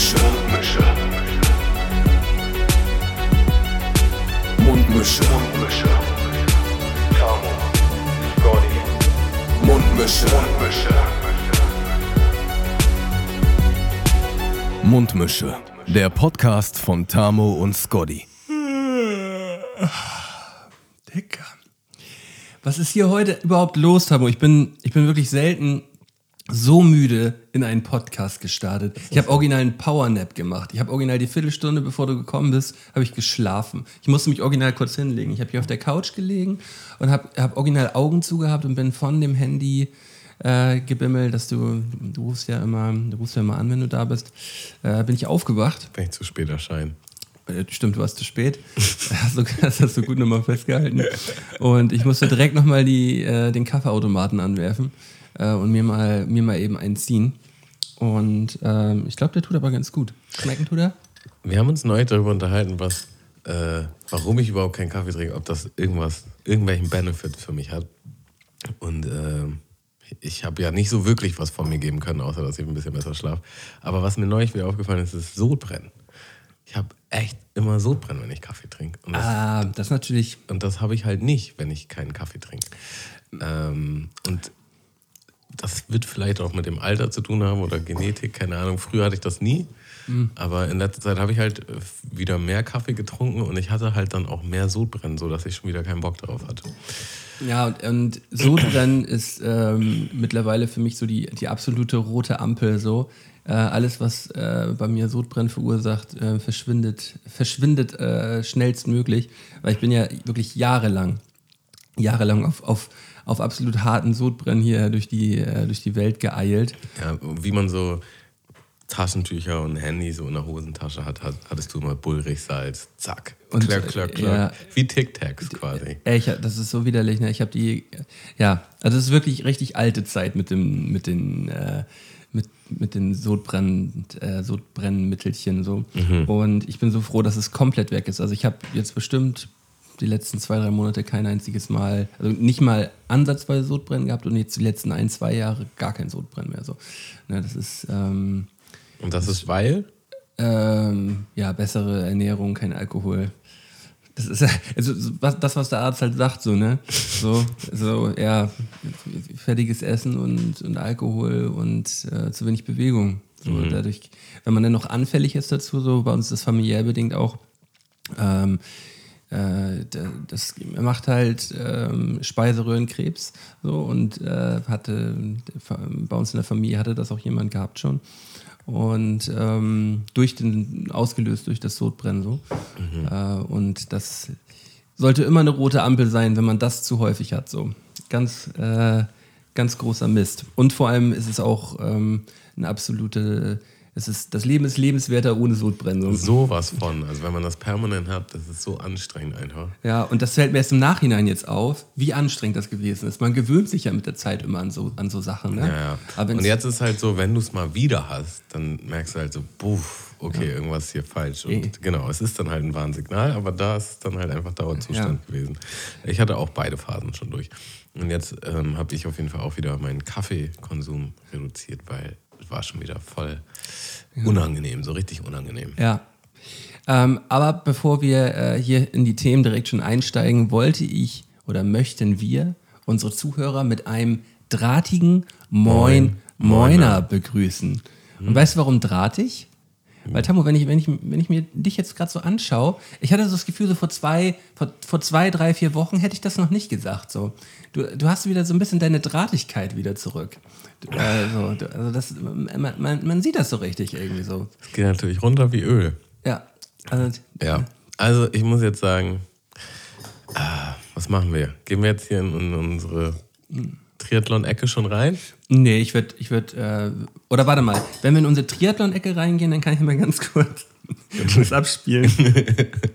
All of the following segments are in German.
Mundmische. Mundmische. Mundmische. Tamo. Scotty. Mundmische. Mundmische. Mundmische. Der Podcast von Tamo und Scotty. Dicker. Was ist hier heute überhaupt los, Tamo? Ich bin, ich bin wirklich selten so müde in einen Podcast gestartet. Ich habe original einen Powernap gemacht. Ich habe original die Viertelstunde, bevor du gekommen bist, habe ich geschlafen. Ich musste mich original kurz hinlegen. Ich habe hier auf der Couch gelegen und habe hab original Augen zugehabt und bin von dem Handy äh, gebimmelt, dass du, du rufst ja immer, du rufst ja immer an, wenn du da bist. Äh, bin ich aufgewacht. Wenn ich zu spät erscheine. Äh, Stimmt, du warst zu spät. Das hast du gut nochmal festgehalten. Und ich musste direkt nochmal äh, den Kaffeeautomaten anwerfen äh, und mir mal, mir mal eben einen ziehen. Und ähm, ich glaube, der tut aber ganz gut. Schmecken tut er? Wir haben uns neulich darüber unterhalten, was, äh, warum ich überhaupt keinen Kaffee trinke, ob das irgendwas, irgendwelchen Benefit für mich hat. Und äh, ich habe ja nicht so wirklich was von mir geben können, außer dass ich ein bisschen besser schlafe. Aber was mir neulich wieder aufgefallen ist, ist Sodbrennen. Ich habe echt immer Sodbrennen, wenn ich Kaffee trinke. Und das, Ah, das natürlich. und das habe ich halt nicht, wenn ich keinen Kaffee trinke. Ähm, und das wird vielleicht auch mit dem Alter zu tun haben oder Genetik, keine Ahnung. Früher hatte ich das nie. Aber in letzter Zeit habe ich halt äh, wieder mehr Kaffee getrunken und ich hatte halt dann auch mehr Sodbrennen, sodass ich schon wieder keinen Bock darauf hatte. Ja, und, und Sodbrennen ist ähm, mittlerweile für mich so die, die absolute rote Ampel. So. Äh, alles, was äh, bei mir Sodbrennen verursacht, äh, verschwindet, verschwindet äh, schnellstmöglich. Weil ich bin ja wirklich jahrelang, jahrelang auf, auf, auf absolut harten Sodbrennen hier durch die, äh, durch die Welt geeilt. Ja, wie man so Taschentücher und Handy so in der Hosentasche hat, hat hattest du immer Bullrichsalz, zack, Und, klöck, klöck, äh, klöck. ja. Wie Tic-Tacs quasi. Ey, ich, das ist so widerlich. Ne? Ich habe die, ja, also es ist wirklich richtig alte Zeit mit dem, mit den, äh, mit, mit den Sodbrenn, äh, Sodbrennmittelchen so. Und ich bin so froh, dass es komplett weg ist. Also ich habe jetzt bestimmt die letzten zwei, drei Monate kein einziges Mal, also nicht mal ansatzweise Sodbrennen gehabt und jetzt die letzten ein, zwei Jahre gar kein Sodbrennen mehr. So. Ne, das ist ähm, Und das ist weil? ähm, ja, bessere Ernährung, kein Alkohol. Das ist ja, also das, was der Arzt halt sagt, so, ne? So, so ja, fertiges Essen und, und Alkohol und äh, zu wenig Bewegung. So, dadurch, wenn man dann noch anfällig ist dazu, so bei uns ist das familiär bedingt auch, ähm, äh, da- das macht halt ähm, Speiseröhrenkrebs so und äh, hatte bei uns in der Familie hatte das auch jemand gehabt schon. Und ähm, durch den ausgelöst durch das Sodbrennen so. Äh, und das sollte immer eine rote Ampel sein, wenn man das zu häufig hat so. Ganz äh, ganz großer Mist. Und vor allem ist es auch ähm, eine absolute es ist das Leben ist lebenswerter ohne Sodbrennen so. Sowas von. Also wenn man das permanent hat, das ist so anstrengend einfach. Ja, und das fällt mir erst im Nachhinein jetzt auf, wie anstrengend das gewesen ist. Man gewöhnt sich ja mit der Zeit immer an so, an so Sachen. Ne? Ja, ja. Und jetzt ist halt so, wenn du es mal wieder hast, dann merkst du halt so, puff, okay, irgendwas ist hier falsch. Und Eh. genau, es ist dann halt ein Warnsignal, aber da ist es dann halt einfach Dauerzustand gewesen. Ich hatte auch beide Phasen schon durch. Und jetzt ähm, habe ich auf jeden Fall auch wieder meinen Kaffeekonsum reduziert, weil war schon wieder voll unangenehm, so richtig unangenehm. Ja. Ähm, aber bevor wir äh, hier in die Themen direkt schon einsteigen, wollte ich oder möchten wir unsere Zuhörer mit einem drahtigen Moin Moiner begrüßen. Und weißt du, warum drahtig? Weil Tammo, wenn ich, wenn ich, wenn ich mir dich jetzt gerade so anschaue, ich hatte so das Gefühl, so vor zwei, vor, vor zwei, drei, vier Wochen hätte ich das noch nicht gesagt. So. Du, du hast wieder so ein bisschen deine Drahtigkeit wieder zurück. Also, also das, man, man, man sieht das so richtig irgendwie so. Es geht natürlich runter wie Öl. Ja. Also, Ja, also ich muss jetzt sagen, ah, was machen wir? Gehen wir jetzt hier in, in unsere Triathlon-Ecke schon rein? nee, ich würde, ich würd, äh, oder warte mal, wenn wir in unsere Triathlon-Ecke reingehen, dann kann ich mal ganz kurz was abspielen,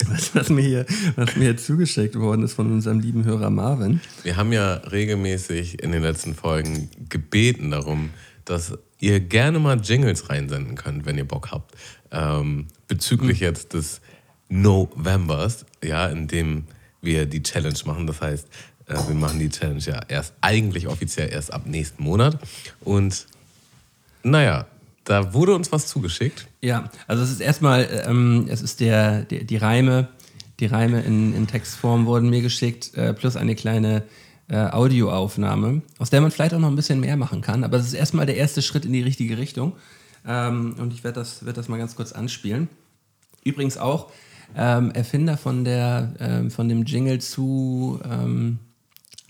was, was, mir hier, was mir hier zugeschickt worden ist von unserem lieben Hörer Marvin. Wir haben ja regelmäßig in den letzten Folgen gebeten darum, dass ihr gerne mal Jingles reinsenden könnt, wenn ihr Bock habt. Ähm, bezüglich jetzt des Novembers, ja, in dem wir die Challenge machen. Das heißt, äh, wir machen die Challenge ja erst eigentlich offiziell erst ab nächsten Monat. Und naja, da wurde uns was zugeschickt. Ja, also es ist erstmal, ähm, es ist der, der, die Reime, die Reime in, in Textform wurden mir geschickt, äh, plus eine kleine äh, Audioaufnahme, aus der man vielleicht auch noch ein bisschen mehr machen kann. Aber es ist erstmal der erste Schritt in die richtige Richtung. Ähm, und ich werde das, werd das mal ganz kurz anspielen. Übrigens auch ähm, Erfinder von, der, ähm, von dem Jingle zu ähm,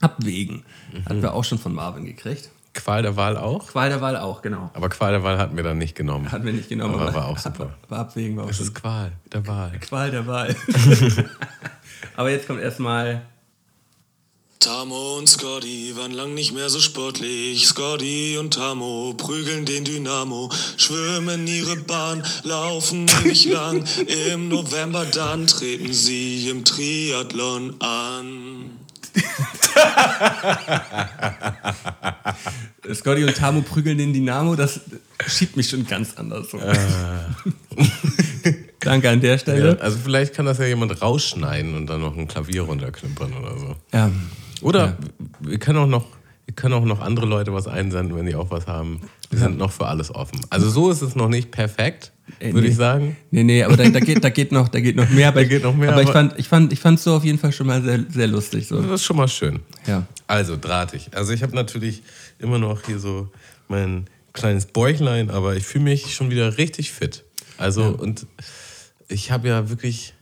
Abwägen. Hatten wir auch schon von Marvin gekriegt. Qual der Wahl auch. Qual der Wahl auch, genau. Aber Qual der Wahl hatten wir dann nicht genommen. Hatten wir nicht genommen, Aber war auch super. Aber Abwägen war auch Es schon ist Qual der Wahl. Qual der Wahl. aber jetzt kommt erstmal Tamo und Scotty waren lang nicht mehr so sportlich. Scotty und Tamo prügeln den Dynamo, schwimmen ihre Bahn, laufen ewig lang. Im November dann treten sie im Triathlon an. Scotty und Tamu prügeln den Dynamo, das schiebt mich schon ganz anders. So. Danke an der Ja, Stelle. also vielleicht kann das ja jemand rausschneiden und dann noch ein Klavier runterknüppern oder so. Ja. Oder Ja. wir können auch noch, wir können auch noch andere Leute was einsenden, wenn die auch was haben. Wir sind noch für alles offen. Also so ist es noch nicht perfekt, Äh, würde nee. ich sagen. Nee, nee, aber da, da, geht, da, geht noch, da geht noch mehr. Aber, geht noch mehr, aber ich aber- fand ich fand, ich fand so auf jeden Fall schon mal sehr, sehr lustig. So. Das ist schon mal schön. Ja. Also drahtig. Also ich habe natürlich immer noch hier so mein kleines Bäuchlein, aber ich fühle mich schon wieder richtig fit. Also und ich habe ja wirklich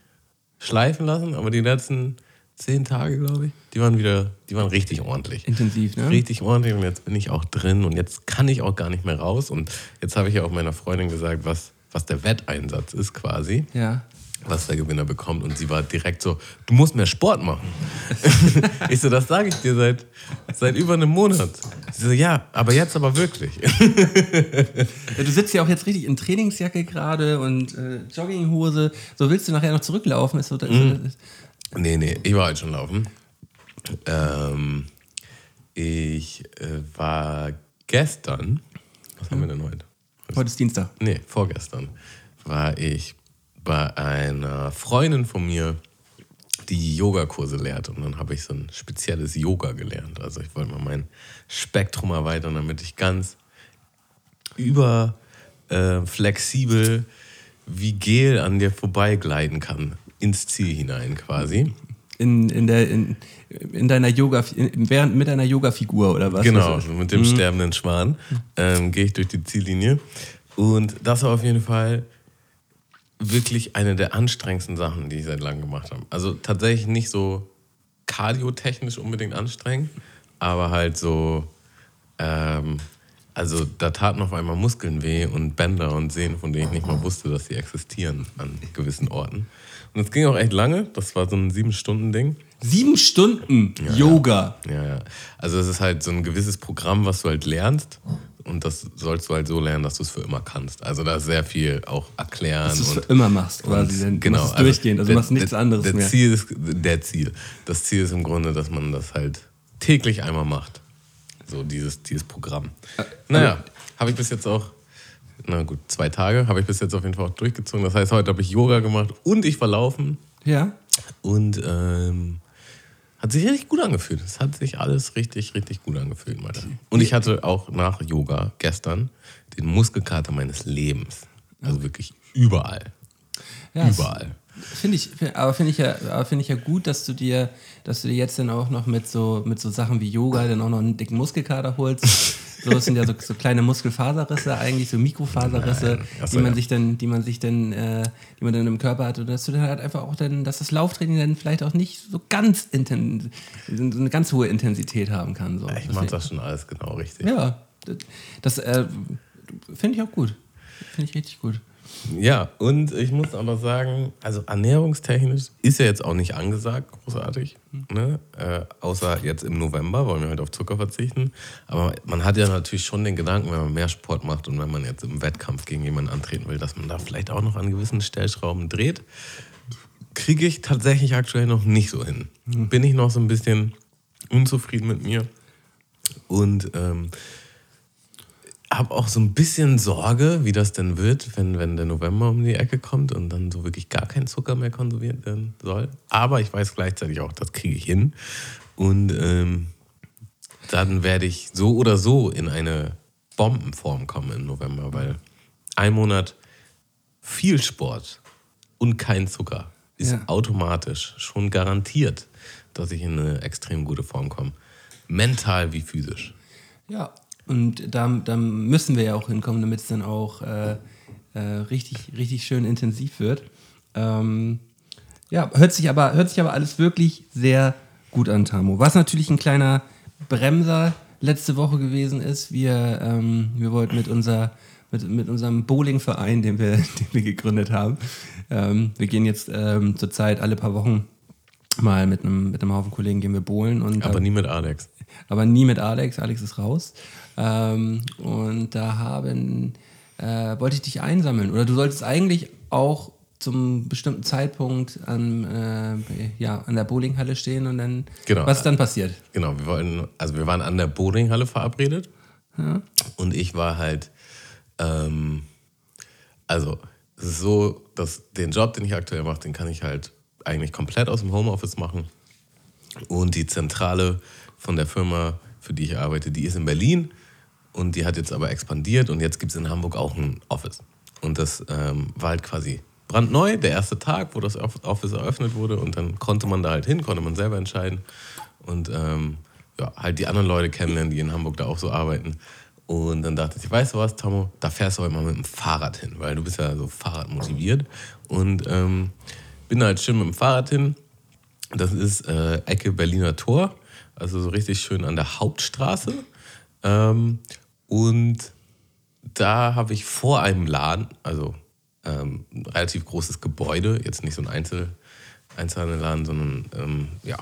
schleifen lassen, aber die letzten zehn Tage, glaube ich, die waren wieder, die waren richtig ordentlich. Intensiv, ne? Richtig ordentlich und jetzt bin ich auch drin und jetzt kann ich auch gar nicht mehr raus und jetzt habe ich ja auch meiner Freundin gesagt, was, was der Wetteinsatz ist quasi Ja. was der Gewinner bekommt. Und sie war direkt so, du musst mehr Sport machen. ich so, das sage ich dir seit, seit über einem Monat. Sie so, ja, aber jetzt aber wirklich. Ja, Du sitzt ja auch jetzt richtig in Trainingsjacke gerade und äh, Jogginghose. So willst du nachher noch zurücklaufen? Ist so, ist so, ist, nee, nee, ich war heute schon laufen. Ähm, ich äh, war gestern, was haben wir denn heute? heute ist Dienstag. Nee, vorgestern war ich bei einer Freundin von mir, die Yogakurse lehrt. Und dann habe ich so ein spezielles Yoga gelernt. Also ich wollte mal mein Spektrum erweitern, damit ich ganz über äh, flexibel wie Gel an dir vorbeigleiten kann. Ins Ziel hinein quasi. In, in, der, in, in deiner Yoga, in, während, mit deiner Yoga-Figur oder was? Genau, Was- mit dem sterbenden Schwan ähm, gehe ich durch die Ziellinie. Und das war auf jeden Fall wirklich eine der anstrengendsten Sachen, die ich seit langem gemacht habe. Also tatsächlich nicht so kardiotechnisch unbedingt anstrengend, aber halt so, ähm, also da taten auf einmal Muskeln weh und Bänder und Sehnen, von denen ich nicht mal wusste, dass sie existieren an gewissen Orten. Und es ging auch echt lange, das war so ein Sieben-Stunden-Ding. Sieben Stunden Yoga. Ja, ja. Also es ist halt so ein gewisses Programm, was du halt lernst. Und das sollst du halt so lernen, dass du es für immer kannst. Also da ist sehr viel auch erklären. Dass du es für immer machst quasi. Denn genau, Du machst es durchgehend, also du der- machst nichts der, anderes der mehr. Ziel ist, der Ziel. Das Ziel ist im Grunde, dass man das halt täglich einmal macht. So dieses, dieses Programm. Naja, habe ich bis jetzt auch, na gut, zwei Tage habe ich bis jetzt auf jeden Fall auch durchgezogen. Das heißt, heute habe ich Yoga gemacht und ich war laufen. Ja. Und ähm, hat sich richtig gut angefühlt. Es hat sich alles richtig, richtig gut angefühlt, Alter. Und ich hatte auch nach Yoga gestern den Muskelkater meines Lebens. Also wirklich überall. ja überall. Finde ich, aber finde ich ja, aber finde ich ja gut, dass du dir, dass du dir jetzt dann auch noch mit so, mit so Sachen wie Yoga dann auch noch einen dicken Muskelkater holst. So, das sind ja so, so kleine Muskelfaserrisse eigentlich, so Mikrofaserrisse, Nein. So, die man ja. sich dann, die man sich dann, äh, die man dann im Körper hat und dass du dann halt einfach auch dann, dass das Lauftraining dann vielleicht auch nicht so ganz inten, so eine ganz hohe Intensität haben kann. So. Ich mache das schon alles genau richtig. Ja, das, das äh, finde ich auch gut. Finde ich richtig gut. Ja, und ich muss aber sagen, also ernährungstechnisch ist ja jetzt auch nicht angesagt, großartig. Ne? Äh, außer jetzt im November wollen wir halt auf Zucker verzichten. Aber man hat ja natürlich schon den Gedanken, wenn man mehr Sport macht und wenn man jetzt im Wettkampf gegen jemanden antreten will, dass man da vielleicht auch noch an gewissen Stellschrauben dreht. Kriege ich tatsächlich aktuell noch nicht so hin. Bin ich noch so ein bisschen unzufrieden mit mir. Und ähm, habe auch so ein bisschen Sorge, wie das denn wird, wenn, wenn der November um die Ecke kommt und dann so wirklich gar kein Zucker mehr konsumiert werden soll. Aber ich weiß gleichzeitig auch, das kriege ich hin. Und ähm, dann werde ich so oder so in eine Bombenform kommen im November, weil ein Monat viel Sport und kein Zucker ist Ja. automatisch schon garantiert, dass ich in eine extrem gute Form komme. Mental wie physisch. Ja, und da, da müssen wir ja auch hinkommen, damit es dann auch äh, äh, richtig, richtig schön intensiv wird. Ähm, ja, hört sich, aber, hört sich aber alles wirklich sehr gut an, Tamo. Was natürlich ein kleiner Bremser letzte Woche gewesen ist, wir, ähm, wir wollten mit, unser, mit, mit unserem Bowlingverein, den wir, den wir gegründet haben, ähm, wir gehen jetzt ähm, zurzeit alle paar Wochen mal mit einem, mit einem Haufen Kollegen gehen wir bowlen und Aber nie mit Alex. aber nie mit Alex. Alex ist raus. Ähm, und da haben, äh, wollte ich dich einsammeln. Oder du solltest eigentlich auch zum bestimmten Zeitpunkt an, äh, ja, an der Bowlinghalle stehen und dann. Genau. Was ist dann passiert? Genau, wir wollten, also wir waren an der Bowlinghalle verabredet und ich war halt, ähm, also es ist so, dass den Job, den ich aktuell mache, den kann ich halt eigentlich komplett aus dem Homeoffice machen. Und die Zentrale von der Firma, für die ich arbeite, die ist in Berlin. Und die hat jetzt aber expandiert und jetzt gibt es in Hamburg auch ein Office. Und das ähm, war halt quasi brandneu, der erste Tag, wo das Office eröffnet wurde. Und dann konnte man da halt hin, konnte man selber entscheiden. Und ähm, ja, halt die anderen Leute kennenlernen, die in Hamburg da auch so arbeiten. Und dann dachte ich, weißt du was, Tomo, da fährst du heute mal mit dem Fahrrad hin, weil du bist ja so Fahrradmotiviert. Und ähm, bin halt schön mit dem Fahrrad hin. Das ist äh, Ecke Berliner Tor, also so richtig schön an der Hauptstraße. Ähm, und da habe ich vor einem Laden, also ähm, ein relativ großes Gebäude, jetzt nicht so ein Einzel, Einzelhandelladen, sondern ähm, ja,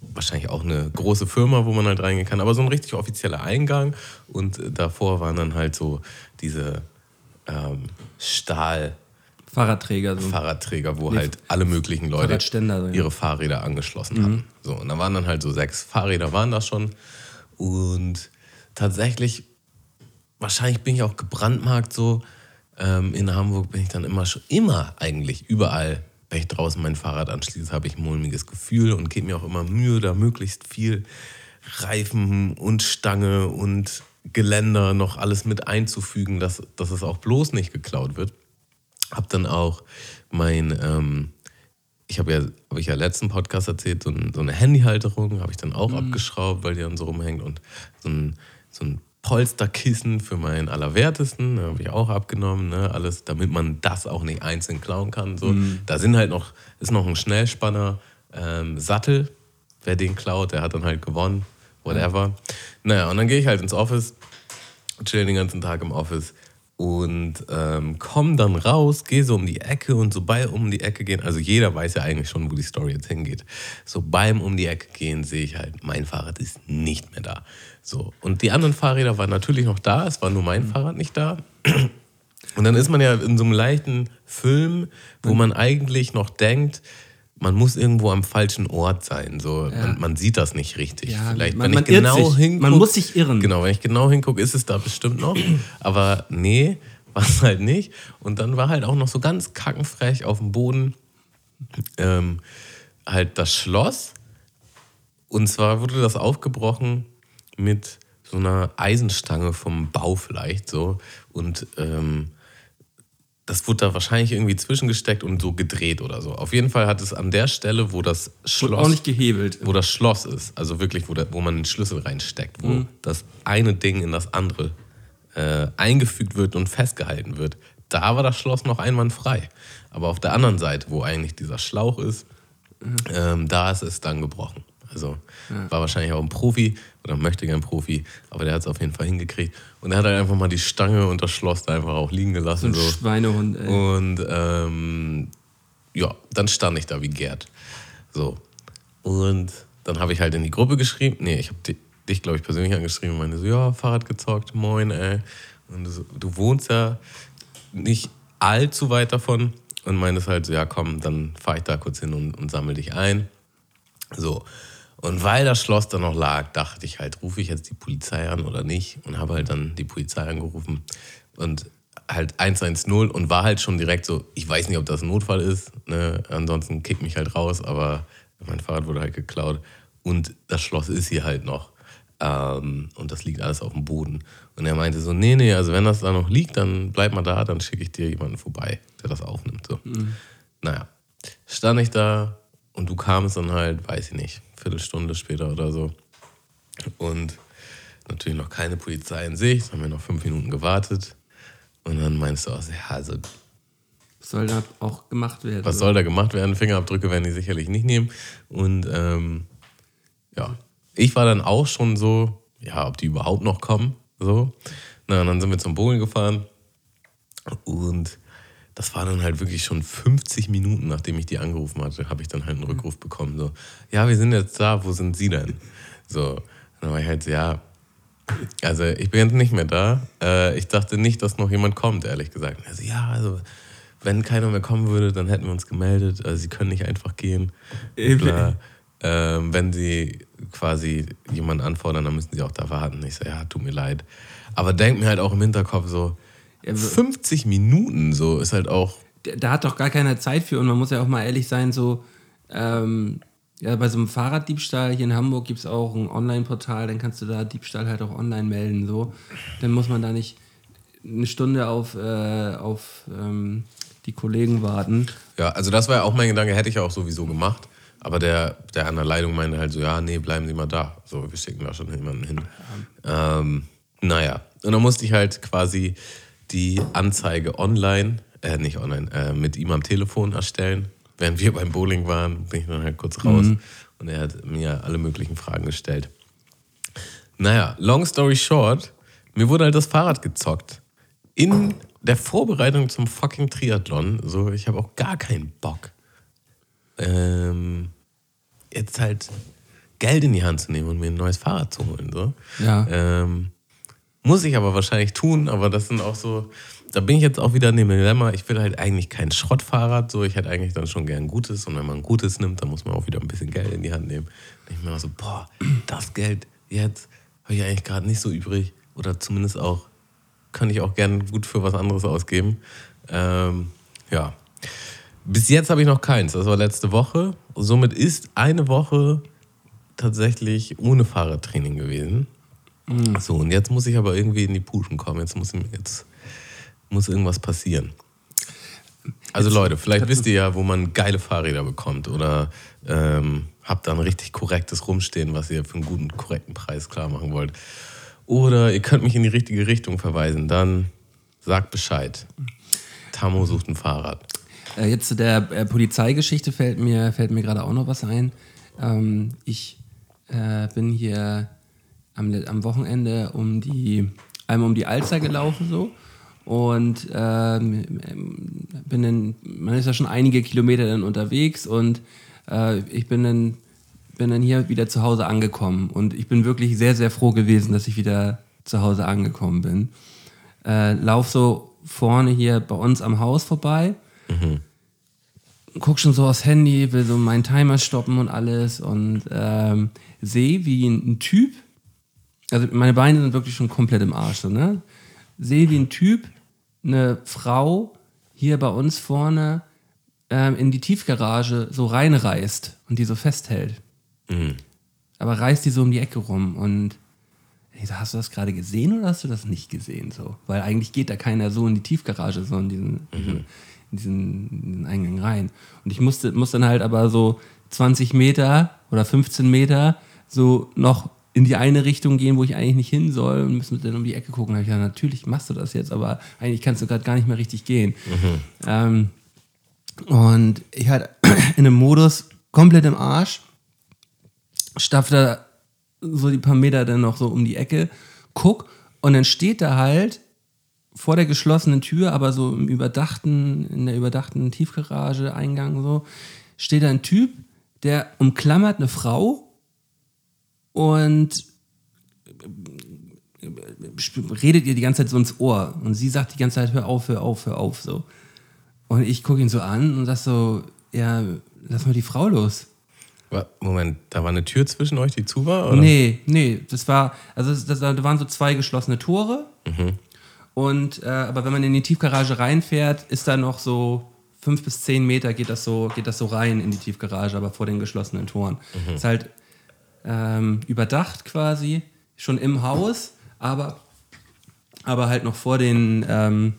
wahrscheinlich auch eine große Firma, wo man halt reingehen kann, aber so ein richtig offizieller Eingang und äh, davor waren dann halt so diese ähm, Stahl- Fahrradträger. So. Fahrradträger, wo Nee, halt alle möglichen Leute so, ja. ihre Fahrräder angeschlossen hatten. So, und da waren dann halt so sechs Fahrräder waren das schon. Und tatsächlich, wahrscheinlich bin ich auch gebrandmarkt so. Ähm, in Hamburg bin ich dann immer schon, immer eigentlich, überall, wenn ich draußen mein Fahrrad anschließe, habe ich ein mulmiges Gefühl und gebe mir auch immer Mühe, da möglichst viel Reifen und Stange und Geländer noch alles mit einzufügen, dass, dass es auch bloß nicht geklaut wird habe dann auch mein, ähm, ich habe ja, habe ich ja letzten Podcast erzählt, so, ein, so eine Handyhalterung habe ich dann auch abgeschraubt, weil die dann so rumhängt und so ein, so ein Polsterkissen für meinen Allerwertesten, ne, habe ich auch abgenommen, ne, alles, damit man das auch nicht einzeln klauen kann. So. Da sind halt noch, ist noch ein Schnellspanner ähm, Sattel, wer den klaut, der hat dann halt gewonnen, whatever. Naja, und dann gehe ich halt ins Office, chill den ganzen Tag im Office und ähm, komm dann raus, gehe so um die Ecke und so bei um die Ecke gehen, also jeder weiß ja eigentlich schon, wo die Story jetzt hingeht. So beim um die Ecke gehen sehe ich halt, mein Fahrrad ist nicht mehr da. So und die anderen Fahrräder waren natürlich noch da, es war nur mein Fahrrad nicht da. Und dann ist man ja in so einem leichten Film, wo man eigentlich noch denkt, man muss irgendwo am falschen Ort sein. So, man, man sieht das nicht richtig. Ja, Vielleicht, man- wenn man ich genau sich. hinguck, Man muss sich irren. Genau, wenn ich genau hingucke, ist es da bestimmt noch. Aber nee, war es halt nicht. Und dann war halt auch noch so ganz kackenfrech auf dem Boden ähm, halt das Schloss. Und zwar wurde das aufgebrochen mit so einer Eisenstange vom Bau vielleicht so. Und ähm, das wurde da wahrscheinlich irgendwie zwischengesteckt und so gedreht oder so. Auf jeden Fall hat es an der Stelle, wo das Wurde Schloss auch nicht gehebelt. wo das Schloss ist, also wirklich, wo, der, wo man den Schlüssel reinsteckt, wo das eine Ding in das andere äh, eingefügt wird und festgehalten wird, da war das Schloss noch einwandfrei. Aber auf der anderen Seite, wo eigentlich dieser Schlauch ist, ähm, da ist es dann gebrochen. Also war wahrscheinlich auch ein Profi oder möchte gern Profi, aber der hat es auf jeden Fall hingekriegt. Und er hat halt einfach mal die Stange und das Schloss da einfach auch liegen So gelassen. ein So. Schweinehund, ey. Und ähm, ja, dann stand ich da wie Gerd. So. Und dann habe ich halt in die Gruppe geschrieben. Nee, ich habe dich, glaube ich, persönlich angeschrieben und meinte so, ja, Fahrrad gezockt, moin, ey. Und du, so, du wohnst ja nicht allzu weit davon und meintest halt so, ja, komm, dann fahre ich da kurz hin und, und sammle dich ein. So. Und weil das Schloss da noch lag, dachte ich halt, rufe ich jetzt die Polizei an oder nicht? Und habe halt dann die Polizei angerufen und halt 110 und war halt schon direkt so, ich weiß nicht, ob das ein Notfall ist, ne? ansonsten kick mich halt raus, aber mein Fahrrad wurde halt geklaut und das Schloss ist hier halt noch. Ähm, und das liegt alles auf dem Boden. Und er meinte so, nee, nee, also wenn das da noch liegt, dann bleib mal da, dann schicke ich dir jemanden vorbei, der das aufnimmt. So. Naja, stand ich da und du kamst dann halt, weiß ich nicht, Viertelstunde später oder so. Und natürlich noch keine Polizei in Sicht, haben wir noch fünf Minuten gewartet. Und dann meinst du auch, ja, also Was soll da auch gemacht werden? was soll da gemacht werden? Fingerabdrücke werden die sicherlich nicht nehmen. Und ähm, ja, ich war dann auch schon so, ja, ob die überhaupt noch kommen. So. Na, und dann sind wir zum Bowling gefahren. Und das war dann halt wirklich schon 50 Minuten, nachdem ich die angerufen hatte, habe ich dann halt einen Rückruf bekommen. So, ja, wir sind jetzt da, wo sind Sie denn? So, dann war ich halt so, ja, also ich bin jetzt nicht mehr da. Äh, ich dachte nicht, dass noch jemand kommt, ehrlich gesagt. Also ja, also wenn keiner mehr kommen würde, dann hätten wir uns gemeldet. Also sie können nicht einfach gehen. Bla. Ähm, wenn sie quasi jemanden anfordern, dann müssen sie auch da warten. Ich so, ja, tut mir leid. Aber denk mir halt auch im Hinterkopf so, 50 Minuten so ist halt auch, da- hat doch gar keiner Zeit für und man muss ja auch mal ehrlich sein, so ähm, ja, bei so einem Fahrraddiebstahl hier in Hamburg gibt es auch ein Online-Portal, dann kannst du da Diebstahl halt auch online melden, so. Dann muss man da nicht eine Stunde auf, äh, auf ähm, die Kollegen warten. ja, also das war ja auch mein Gedanke, hätte ich auch sowieso gemacht. Aber der, der an der Leitung meinte halt so, ja, nee, bleiben Sie mal da. So, wir schicken da schon jemanden hin. Ähm, naja, und dann musste ich halt quasi die Anzeige online, äh, nicht online, äh, mit ihm am Telefon erstellen. Während wir beim Bowling waren, bin ich dann halt kurz raus und er hat mir alle möglichen Fragen gestellt. Naja, long story short, mir wurde halt das Fahrrad gezockt. In der Vorbereitung zum fucking Triathlon, so, ich habe auch gar keinen Bock, ähm, jetzt halt Geld in die Hand zu nehmen und mir ein neues Fahrrad zu holen. So. Ja. Ähm, muss ich aber wahrscheinlich tun, aber das sind auch so, da bin ich jetzt auch wieder in dem Dilemma, ich will halt eigentlich kein Schrottfahrrad, so, ich hätte eigentlich dann schon gern gutes und wenn man gutes nimmt, dann muss man auch wieder ein bisschen Geld in die Hand nehmen. Dann ich mir so, boah, das Geld jetzt habe ich eigentlich gerade nicht so übrig oder zumindest auch, kann ich auch gern gut für was anderes ausgeben. Ähm, ja, bis jetzt habe ich noch keins. Das war letzte Woche. Somit ist eine Woche tatsächlich ohne Fahrradtraining gewesen. So, und jetzt muss ich aber irgendwie in die Puschen kommen. Jetzt muss, jetzt muss irgendwas passieren. Also Leute, vielleicht wisst ihr ja, wo man geile Fahrräder bekommt oder ähm, habt da ein richtig korrektes Rumstehen, was ihr für einen guten, korrekten Preis klar machen wollt. Oder ihr könnt mich in die richtige Richtung verweisen. Dann sagt Bescheid. Tamo sucht ein Fahrrad. Äh, jetzt zu der äh, Polizeigeschichte fällt mir, fällt mir gerade auch noch was ein. Ähm, ich äh, bin hier am, am Wochenende um die, einmal um die Alster gelaufen so. Und ähm, bin dann, man ist ja schon einige Kilometer dann unterwegs und äh, ich bin dann, bin dann hier wieder zu Hause angekommen. Und ich bin wirklich sehr, sehr froh gewesen, dass ich wieder zu Hause angekommen bin. Äh, lauf so vorne hier bei uns am Haus vorbei. Guck schon so aufs Handy, will so meinen Timer stoppen und alles. Und ähm, sehe, wie ein, ein Typ, also meine Beine sind wirklich schon komplett im Arsch, so, ne? Sehe, wie ein Typ eine Frau hier bei uns vorne ähm, in die Tiefgarage so reinreißt und die so festhält. Aber reißt die so um die Ecke rum und ich so, hast du das gerade gesehen oder hast du das nicht gesehen? So? Weil eigentlich geht da keiner so in die Tiefgarage, so in diesen, diesen, in diesen, in diesen Eingang rein. Und ich musste, muss dann halt aber so 20 Meter oder 15 Meter so noch in die eine Richtung gehen, wo ich eigentlich nicht hin soll und müssen dann um die Ecke gucken. Da hab ich gesagt, natürlich machst du das jetzt, aber eigentlich kannst du gerade gar nicht mehr richtig gehen. Ähm, und ich halt in einem Modus komplett im Arsch, stapf da so die paar Meter dann noch so um die Ecke, guck und dann steht da halt vor der geschlossenen Tür, aber so im überdachten, in der überdachten Tiefgarage, Eingang so, steht da ein Typ, der umklammert eine Frau und redet ihr die ganze Zeit so ins Ohr und sie sagt die ganze Zeit, hör auf, hör auf, hör auf, so. Und ich gucke ihn so an und sag so, ja, lass mal die Frau los. Moment, da war eine Tür zwischen euch, die zu war? Oder? Nee, nee, das war, also das, das, da waren so zwei geschlossene Tore. Und, äh, aber wenn man in die Tiefgarage reinfährt, ist da noch so fünf bis zehn Meter geht das so, geht das so rein in die Tiefgarage, aber vor den geschlossenen Toren. Ist halt ähm, überdacht quasi. schon im Haus, aber, aber halt noch vor den, ähm,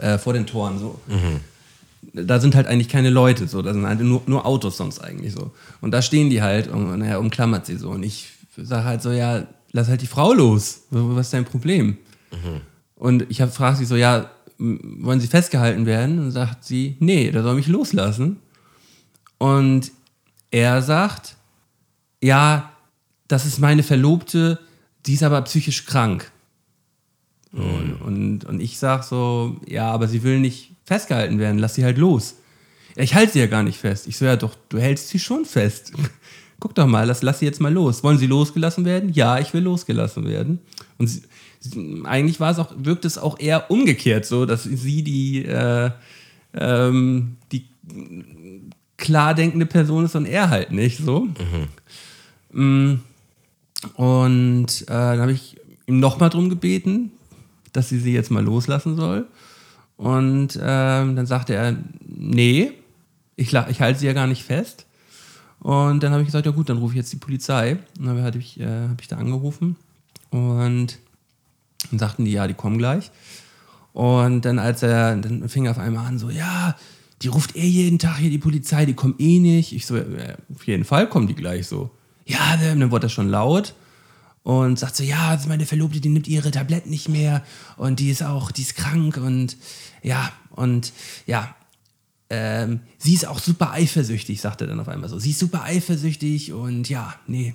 äh, vor den Toren so. Da sind halt eigentlich keine Leute, so, da sind halt nur, nur Autos sonst eigentlich so. Und da stehen die halt und naja, umklammert sie so. Und ich sage halt so, ja, lass halt die Frau los. Was ist dein Problem? Und ich frage sie so, ja, wollen Sie festgehalten werden? Und sagt sie, nee, der soll mich loslassen. Und er sagt, ja, das ist meine Verlobte, die ist aber psychisch krank. Und, und, und ich sag so, ja, aber sie will nicht festgehalten werden, lass sie halt los. Ich halte sie ja gar nicht fest. Ich so, ja doch, du hältst sie schon fest. Guck doch mal, lass, lass sie jetzt mal los. Wollen sie losgelassen werden? Ja, ich will losgelassen werden. Und sie, eigentlich war es auch, wirkt es auch eher umgekehrt so, dass sie die, äh, ähm, die klar denkende Person ist und er halt nicht so. Mm. Und äh, dann habe ich ihm nochmal drum gebeten, dass sie sie jetzt mal loslassen soll. Und ähm, dann sagte er, nee, ich, ich halte sie ja gar nicht fest. Und dann habe ich gesagt, ja gut, dann rufe ich jetzt die Polizei. Und dann habe ich, äh, hab ich da angerufen. Und dann sagten die, ja, die kommen gleich. Und dann als er, dann fing er auf einmal an, so, ja, die ruft eh jeden Tag hier die Polizei, die kommen eh nicht. Ich so, ja, auf jeden Fall kommen die gleich so. Ja, dann wurde er schon laut und sagt so, ja, das ist meine Verlobte, die nimmt ihre Tabletten nicht mehr und die ist auch, die ist krank und ja, und ja, ähm, sie ist auch super eifersüchtig, sagt er dann auf einmal so. Sie ist super eifersüchtig und ja, nee,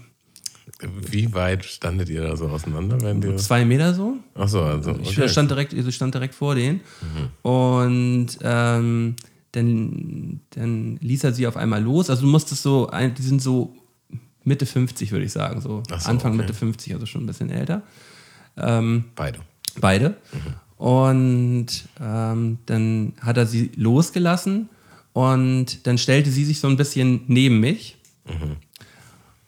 Wie weit standet ihr da so auseinander, wenn ihr. zwei Meter so. Achso, also. Ich Okay. stand direkt, also ich stand direkt vor denen. Und ähm, dann, dann ließ er sie auf einmal los. Also du musstest so, die sind so Mitte 50, würde ich sagen. So so, Anfang okay. Mitte 50, also schon ein bisschen älter. Ähm, Beide. beide. Und ähm, dann hat er sie losgelassen und dann stellte sie sich so ein bisschen neben mich.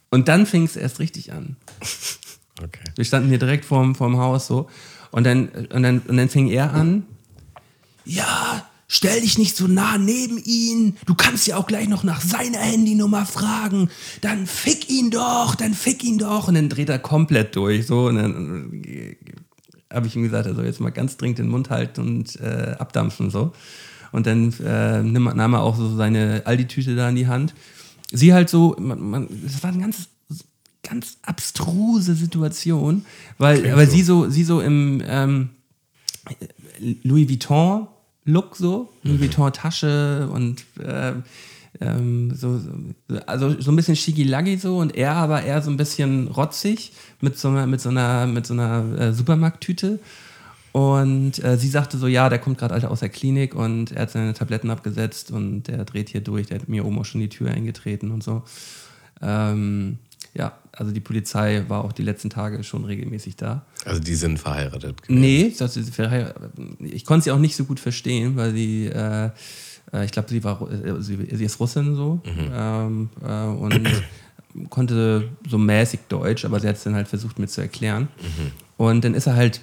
Und dann fing es erst richtig an. Okay. Wir standen hier direkt vorm, vorm Haus so. Und dann, und, dann, und dann fing er an. Ja, stell dich nicht so nah neben ihn. Du kannst ja auch gleich noch nach seiner Handynummer fragen. Dann fick ihn doch, dann fick ihn doch. Und dann dreht er komplett durch. So. Und dann habe ich ihm gesagt, er soll jetzt mal ganz dringend den Mund halten und äh, abdampfen. So. Und dann äh, nahm er auch so seine Aldi-Tüte da in die Hand. Sie halt so, das war ein ganz, ganz abstruse Situation, weil, Klingt weil so. sie so, sie so im ähm, Louis Vuitton Look so, Louis Vuitton Tasche und ähm, ähm, so, so, also so ein bisschen schigilaggi so und er aber eher so ein bisschen rotzig mit so einer, mit so einer, mit so einer äh, Supermarkttüte. Und äh, sie sagte so, ja, der kommt gerade aus der Klinik und er hat seine Tabletten abgesetzt und der dreht hier durch, der hat mir oben auch schon die Tür eingetreten und so. Ähm, ja, also die Polizei war auch die letzten Tage schon regelmäßig da. Also die sind verheiratet. Nee, das ist, ich konnte sie auch nicht so gut verstehen, weil sie, äh, äh, ich glaube, sie war, äh, sie, sie ist Russin so ähm, äh, und konnte so mäßig Deutsch, aber sie hat es dann halt versucht mir zu erklären. Und dann ist er halt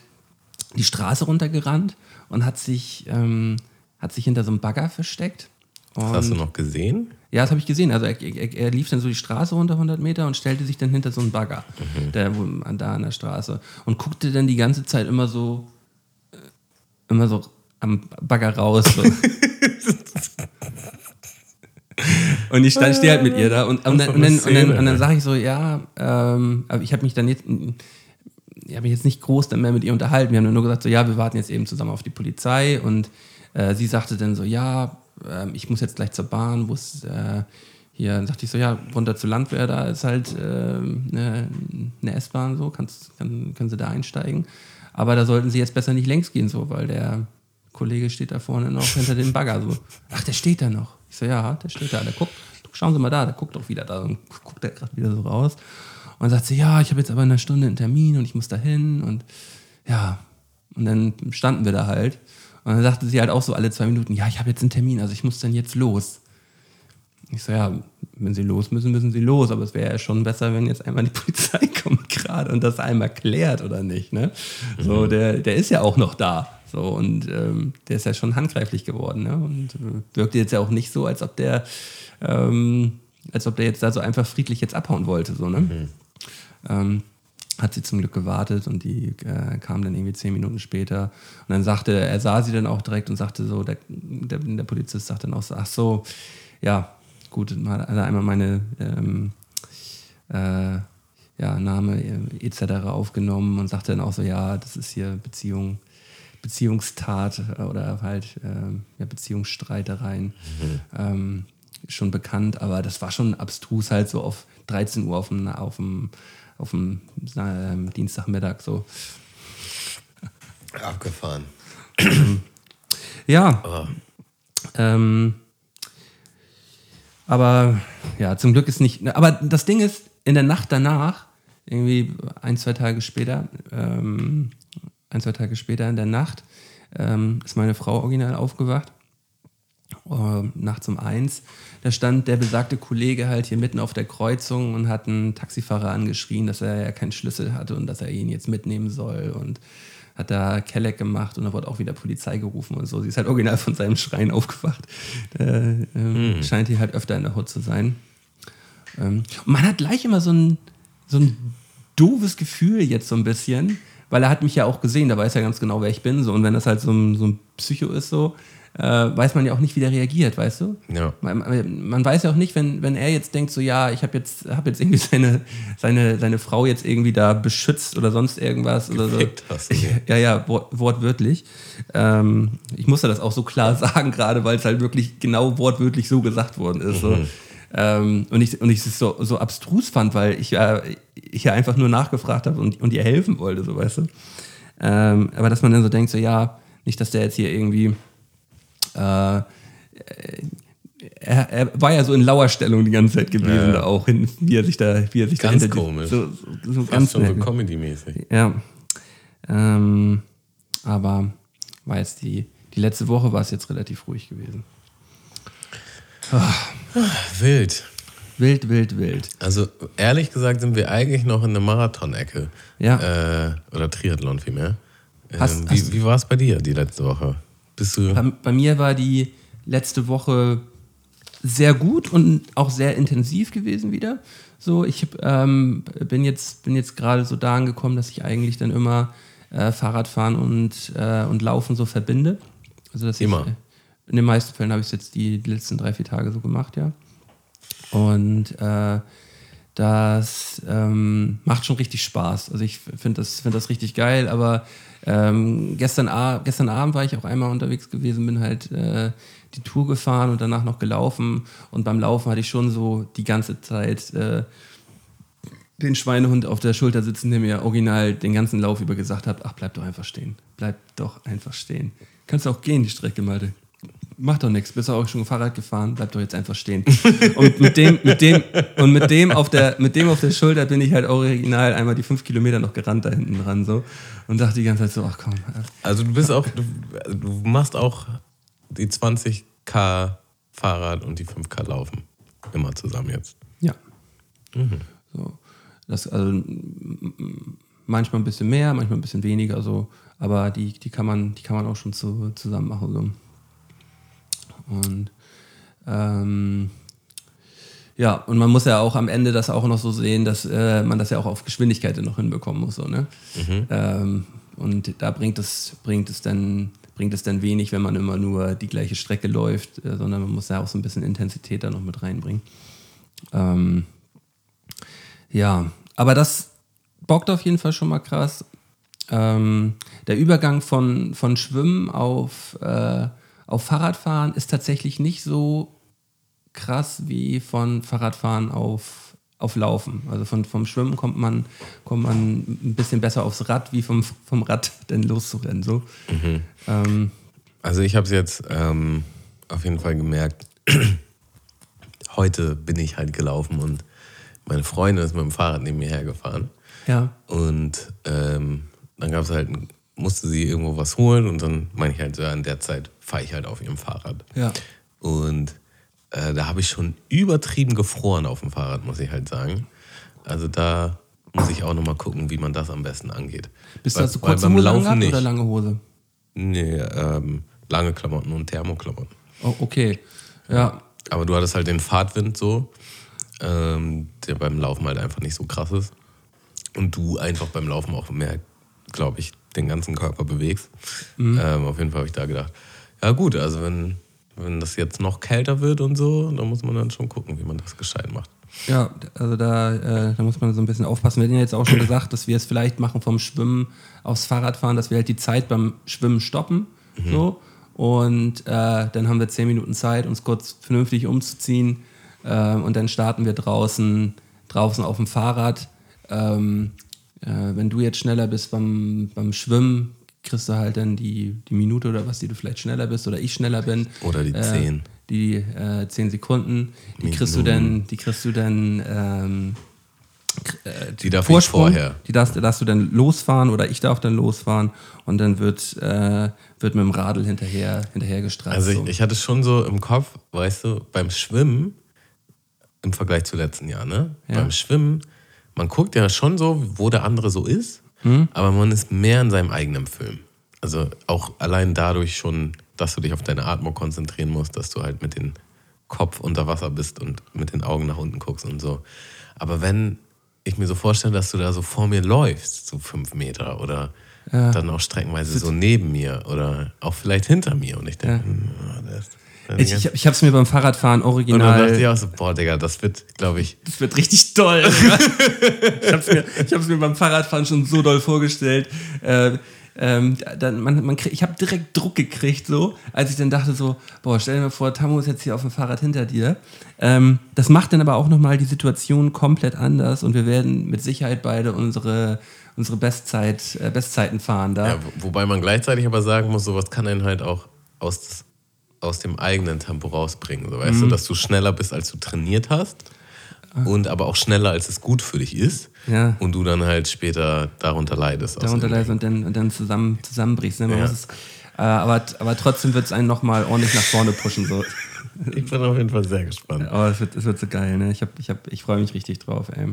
die Straße runtergerannt und hat sich, ähm, hat sich hinter so einem Bagger versteckt. Das hast du noch gesehen? ja, das habe ich gesehen. Also er, er, er lief dann so die Straße runter 100 Meter und stellte sich dann hinter so einen Bagger, der wo, an- da an der Straße und guckte dann die ganze Zeit immer so, äh, immer so am Bagger raus. So. und ich stand, stehe halt mit ihr da und, und, dann, und, dann, und, dann, und dann sage ich so, ja, ähm, aber ich habe mich dann jetzt, ich habe mich jetzt nicht groß dann mehr mit ihr unterhalten. Wir haben nur gesagt, so, ja, wir warten jetzt eben zusammen auf die Polizei und äh, sie sagte dann so, ja, ähm, ich muss jetzt gleich zur Bahn, wo es äh, hier, dann sagte ich so, ja, runter zur Landwehr, da ist halt ähm, eine, eine S-Bahn, so, kannst, kann, können Sie da einsteigen. Aber da sollten Sie jetzt besser nicht längs gehen, so, weil der Kollege steht da vorne noch hinter dem Bagger, so. Ach, der steht da noch. Ich so, ja, der steht da, der guckt, schauen Sie mal da, der guckt doch wieder da und guckt der gerade wieder so raus. Und sagt sie, ja, ich habe jetzt aber in einer Stunde einen Termin und ich muss da hin und ja, und dann standen wir da halt. Und dann sagte sie halt auch so alle zwei Minuten, ja, ich habe jetzt einen Termin, also ich muss dann jetzt los. Ich so, ja, wenn sie los müssen, müssen sie los. Aber es wäre ja schon besser, wenn jetzt einmal die Polizei kommt gerade und das einmal klärt oder nicht. Ne? So, der, der ist ja auch noch da. So, und ähm, der ist ja schon handgreiflich geworden. Ne? Und äh, wirkte jetzt ja auch nicht so, als ob der, ähm, als ob der jetzt da so einfach friedlich jetzt abhauen wollte. So, ne? Ähm, hat sie zum Glück gewartet und die äh, kam dann irgendwie zehn Minuten später. Und dann sagte, er sah sie dann auch direkt und sagte so, der, der, der Polizist sagt dann auch so, ach so, ja, gut, hat er einmal meine ähm, äh, ja, Name äh, etc. aufgenommen und sagte dann auch so, ja, das ist hier Beziehung, Beziehungstat äh, oder halt ähm, ja, Beziehungsstreitereien. Ähm, schon bekannt, aber das war schon abstrus halt so auf 13 Uhr auf dem, auf dem, auf dem ähm, Dienstagmittag so. Abgefahren. Ja. Oh. Ähm, aber ja, zum Glück ist nicht. Aber das Ding ist, in der Nacht danach, irgendwie ein, zwei Tage später, ähm, ein, zwei Tage später in der Nacht, ähm, ist meine Frau original aufgewacht. Äh, nachts um eins. Da stand der besagte Kollege halt hier mitten auf der Kreuzung und hat einen Taxifahrer angeschrien, dass er ja keinen Schlüssel hatte und dass er ihn jetzt mitnehmen soll und hat da Kelleck gemacht und da wurde auch wieder Polizei gerufen und so. Sie ist halt original von seinem Schreien aufgewacht. Äh, ähm, Scheint hier halt öfter in der Hut zu sein. Ähm, und man hat gleich immer so ein, so ein doofes Gefühl jetzt so ein bisschen, weil er hat mich ja auch gesehen, da weiß er ganz genau, wer ich bin. So. Und wenn das halt so ein, so ein Psycho ist, so, äh, weiß man ja auch nicht, wie der reagiert, weißt du? Ja. Man, man- weiß ja auch nicht, wenn, wenn er jetzt denkt, so ja, ich habe jetzt, hab jetzt irgendwie seine, seine, seine Frau jetzt irgendwie da beschützt oder sonst irgendwas oder so. Hast du. Ja, ja, wort, wortwörtlich. Ähm, ich musste das auch so klar sagen, gerade weil es halt wirklich genau wortwörtlich so gesagt worden ist. So. Ähm, und ich, und ich es so, so abstrus fand, weil ich, ja ich ja einfach nur nachgefragt habe und, und ihr helfen wollte, so weißt du. Ähm, aber dass man dann so denkt, so ja, nicht, dass der jetzt hier irgendwie äh, er, er war ja so in Lauerstellung die ganze Zeit gewesen, Ja. da auch, wie er sich da, wie er sich Ganz dahinter- komisch. So, so, so ganz schon so. Comedy-mäßig. Ja. Ähm, aber war jetzt die, die letzte Woche war es jetzt relativ ruhig gewesen. Wild. Wild, wild, wild. Also ehrlich gesagt sind wir eigentlich noch in der Marathon-Ecke. Ja. Äh, oder Triathlon vielmehr. Ähm, Hast- wie hast- wie war es bei dir die letzte Woche? Bist du. Bei, bei mir war die letzte Woche sehr gut und auch sehr intensiv gewesen wieder. So, ich ähm, bin jetzt, bin jetzt gerade so da angekommen, dass ich eigentlich dann immer äh, Fahrradfahren und, äh, und Laufen so verbinde. Also dass Immer? Ich, äh, in den meisten Fällen habe ich es jetzt die, die letzten drei, vier Tage so gemacht, ja. Und äh, das ähm, macht schon richtig Spaß. Also ich finde das, find das richtig geil, aber ähm, gestern, gestern Abend war ich auch einmal unterwegs gewesen, bin halt äh, die Tour gefahren und danach noch gelaufen. Und beim Laufen hatte ich schon so die ganze Zeit äh, den Schweinehund auf der Schulter sitzen, der mir original den ganzen Lauf über gesagt hat, ach, bleib doch einfach stehen. Bleib doch einfach stehen. Kannst auch gehen, die Strecke, Malte. Mach doch nichts, bist auch schon Fahrrad gefahren, bleib doch jetzt einfach stehen. Und mit dem, mit dem, und mit dem auf der, mit dem auf der Schulter bin ich halt original einmal die fünf Kilometer noch gerannt da hinten dran so und dachte die ganze Zeit so, ach komm. Also du bist auch, du, du machst auch die 20k Fahrrad und die 5k Laufen. Immer zusammen jetzt. Ja. So, das, also manchmal ein bisschen mehr, manchmal ein bisschen weniger, so, aber die, die, kann, man, die kann man auch schon zu, zusammen machen. So. Und ähm, ja, und man muss ja auch am Ende das auch noch so sehen, dass äh, man das ja auch auf Geschwindigkeit noch hinbekommen muss. So, ne? ähm, und da bringt es, bringt, es dann, bringt es dann wenig, wenn man immer nur die gleiche Strecke läuft, äh, sondern man muss ja auch so ein bisschen Intensität da noch mit reinbringen. Ähm, ja, aber das bockt auf jeden Fall schon mal krass. Ähm, der Übergang von, von Schwimmen auf, äh, auf Fahrradfahren ist tatsächlich nicht so krass wie von Fahrradfahren auf, auf Laufen. Also von, vom Schwimmen kommt man, kommt man ein bisschen besser aufs Rad, wie vom, vom Rad dann loszurennen. So. Ähm, Also ich habe es jetzt ähm, auf jeden Fall gemerkt. Heute bin ich halt gelaufen und meine Freundin ist mit dem Fahrrad neben mir hergefahren. ja, Und ähm, dann gab es halt, musste sie irgendwo was holen und dann meine ich halt, so, ja, in der Zeit fahre ich halt auf ihrem Fahrrad. ja. Und äh, da habe ich schon übertrieben gefroren auf dem Fahrrad, muss ich halt sagen. Also da muss ich auch nochmal gucken, wie man das am besten angeht. Bist du Weil- also weil kurze beim Hose Laufen nicht. oder lange Hose? Nee, ähm, lange Klamotten und Thermoklamotten. Oh, okay. Ja, Aber du hattest halt den Fahrtwind so, ähm, der beim Laufen halt einfach nicht so krass ist. und du einfach beim Laufen auch mehr, glaube ich, den ganzen Körper bewegst. Ähm, auf jeden Fall habe ich da gedacht, ja gut, also wenn, wenn das jetzt noch kälter wird und so, dann muss man dann schon gucken, wie man das gescheit macht. Ja, also da, äh, da muss man so ein bisschen aufpassen. Wir hatten ja jetzt auch schon gesagt, dass wir es vielleicht machen vom Schwimmen aufs Fahrradfahren, dass wir halt die Zeit beim Schwimmen stoppen. So. Und äh, dann haben wir zehn Minuten Zeit, uns kurz vernünftig umzuziehen. Äh, und dann starten wir draußen, draußen auf dem Fahrrad. Ähm, äh, wenn du jetzt schneller bist beim, beim Schwimmen, kriegst du halt dann die, die Minute oder was, die du vielleicht schneller bist oder ich schneller bin. Oder die Äh, zehn. die äh, 10 Sekunden, die kriegst du dann, die kriegst du dann ähm, äh, Die darf ich vorher. die darfst, darfst du dann losfahren oder ich darf dann losfahren und dann wird, äh, wird mit dem Radl hinterher, hinterher gestreift. Also ich, ich hatte schon so im Kopf, weißt du, beim Schwimmen, im Vergleich zu letzten Jahr, ne? Ja. Beim Schwimmen, man guckt ja schon so, wo der andere so ist, Hm? aber man ist mehr in seinem eigenen Film. Also auch allein dadurch schon, dass du dich auf deine Atmung konzentrieren musst, dass du halt mit dem Kopf unter Wasser bist und mit den Augen nach unten guckst und so. Aber wenn ich mir so vorstelle, dass du da so vor mir läufst, so fünf Meter oder dann auch streckenweise so neben mir oder auch vielleicht hinter mir und ich denke, der ist- der ich, ist- ich, ich habe es mir beim Fahrradfahren und dann original. dachte ich auch so, boah, Digga, das wird, glaube ich, Das wird richtig toll. ich habe es mir, ich hab's mir beim Fahrradfahren schon so doll vorgestellt. Äh, ähm, dann, man, man krieg, ich habe direkt Druck gekriegt, so, als ich dann dachte so, boah, stell dir mal vor, Tammo ist jetzt hier auf dem Fahrrad hinter dir. Ähm, das macht dann aber auch nochmal die Situation komplett anders und wir werden mit Sicherheit beide unsere, unsere Bestzeit, äh, Bestzeiten fahren da. Ja, wo- wobei man gleichzeitig aber sagen muss, sowas kann einen halt auch aus, aus dem eigenen Tempo rausbringen. So, Mhm. weißt du, dass du schneller bist, als du trainiert hast und aber auch schneller, als es gut für dich ist. Ah. Ja. Und du dann halt später darunter leidest. darunter leidest und dann, und dann zusammen, zusammenbrichst. Ne? Ja. es, äh, aber, aber trotzdem wird es einen nochmal ordentlich nach vorne pushen. So. Ich bin auf jeden Fall sehr gespannt. Aber es wird, es wird so geil, ne? Ich, hab, ich, hab, ich freue mich richtig drauf, ey.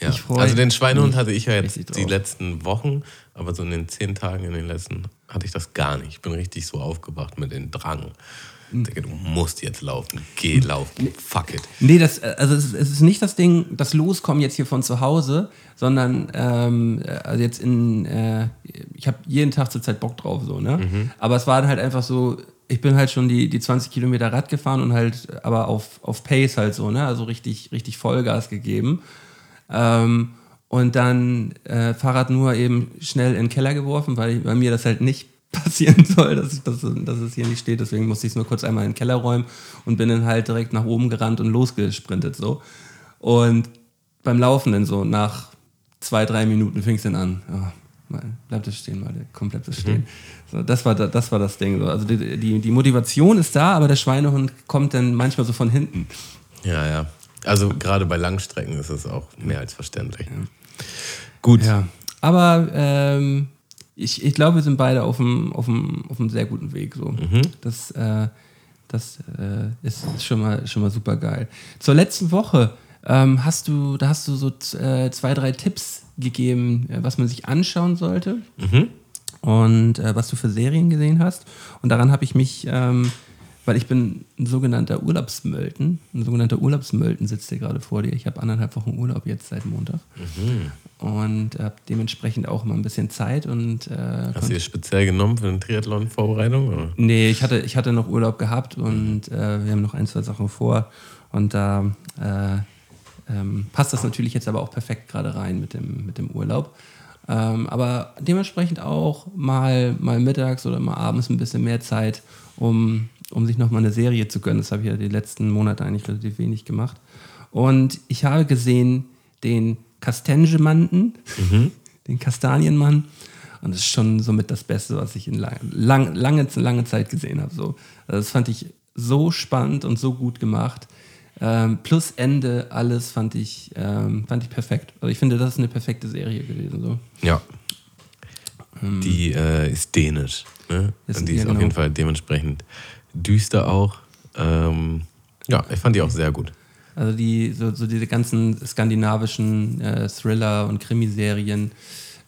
Ja. Also den Schweinehund hatte ich ja jetzt die letzten Wochen, aber so in den zehn Tagen in den letzten hatte ich das gar nicht. Ich bin richtig so aufgewacht mit dem Drang. Hm. Ich denke, du musst jetzt laufen. Geh laufen. Fuck it. Nee, das, also es, ist nicht das Ding, das Loskommen jetzt hier von zu Hause, sondern ähm, also jetzt in, äh, ich habe jeden Tag zurzeit Bock drauf, so, ne? Aber es war halt einfach so, ich bin halt schon die, die 20 Kilometer Rad gefahren und halt aber auf, auf Pace halt so, ne? Also richtig, richtig Vollgas gegeben. Ähm, und dann äh, Fahrrad nur eben schnell in den Keller geworfen, weil bei mir das halt nicht passieren soll, dass, dass, dass es hier nicht steht. Deswegen musste ich es nur kurz einmal in den Keller räumen und bin dann halt direkt nach oben gerannt und losgesprintet so. Und beim Laufen dann so nach zwei, drei Minuten fing es dann an. Ja, mal, bleib das stehen, mal, komm, bleib das stehen. So, das, war, da- das war das Ding. So. Also die, die, die Motivation ist da, aber der Schweinehund kommt dann manchmal so von hinten. Ja, ja. Also gerade bei Langstrecken ist es auch mehr als verständlich. Gut. Ja. Aber ähm, ich, ich glaube, wir sind beide auf einem, auf einem, auf einem sehr guten Weg. So. Das, äh, das äh, ist, ist schon mal, schon mal super geil. Zur letzten Woche ähm, hast du, da hast du so äh, zwei, drei Tipps gegeben, äh, was man sich anschauen sollte und äh, was du für Serien gesehen hast. Und daran habe ich mich, ähm, weil ich bin ein sogenannter Urlaubsmölten, ein sogenannter Urlaubsmölten sitzt hier gerade vor dir. Ich habe anderthalb Wochen Urlaub jetzt seit Montag und habe dementsprechend auch immer ein bisschen Zeit und äh, Hast du dir speziell genommen für eine Triathlon-Vorbereitung? Nee, ich hatte, ich hatte noch Urlaub gehabt und äh, wir haben noch ein, zwei Sachen vor. Und da äh, ähm, passt das natürlich jetzt aber auch perfekt gerade rein mit dem, mit dem Urlaub. Ähm, aber dementsprechend auch mal, mal mittags oder mal abends ein bisschen mehr Zeit, um, um sich nochmal eine Serie zu gönnen. Das habe ich ja die letzten Monate eigentlich relativ wenig gemacht. Und ich habe gesehen den Kastengemanten, den Kastanienmann. Und das ist schon somit das Beste, was ich in lang, lang, lange, lange Zeit gesehen habe. So. Also das fand ich so spannend und so gut gemacht. Ähm, plus Ende, alles fand ich, ähm, fand ich perfekt. Also ich finde, das ist eine perfekte Serie gewesen. So. Ja. Die äh, ist dänisch. Ne? Ist- Und die ja, ist auf genau. jeden Fall dementsprechend düster auch. Ähm, ja, ich fand die auch sehr gut. Also die, so, so diese ganzen skandinavischen äh, Thriller- und Krimiserien.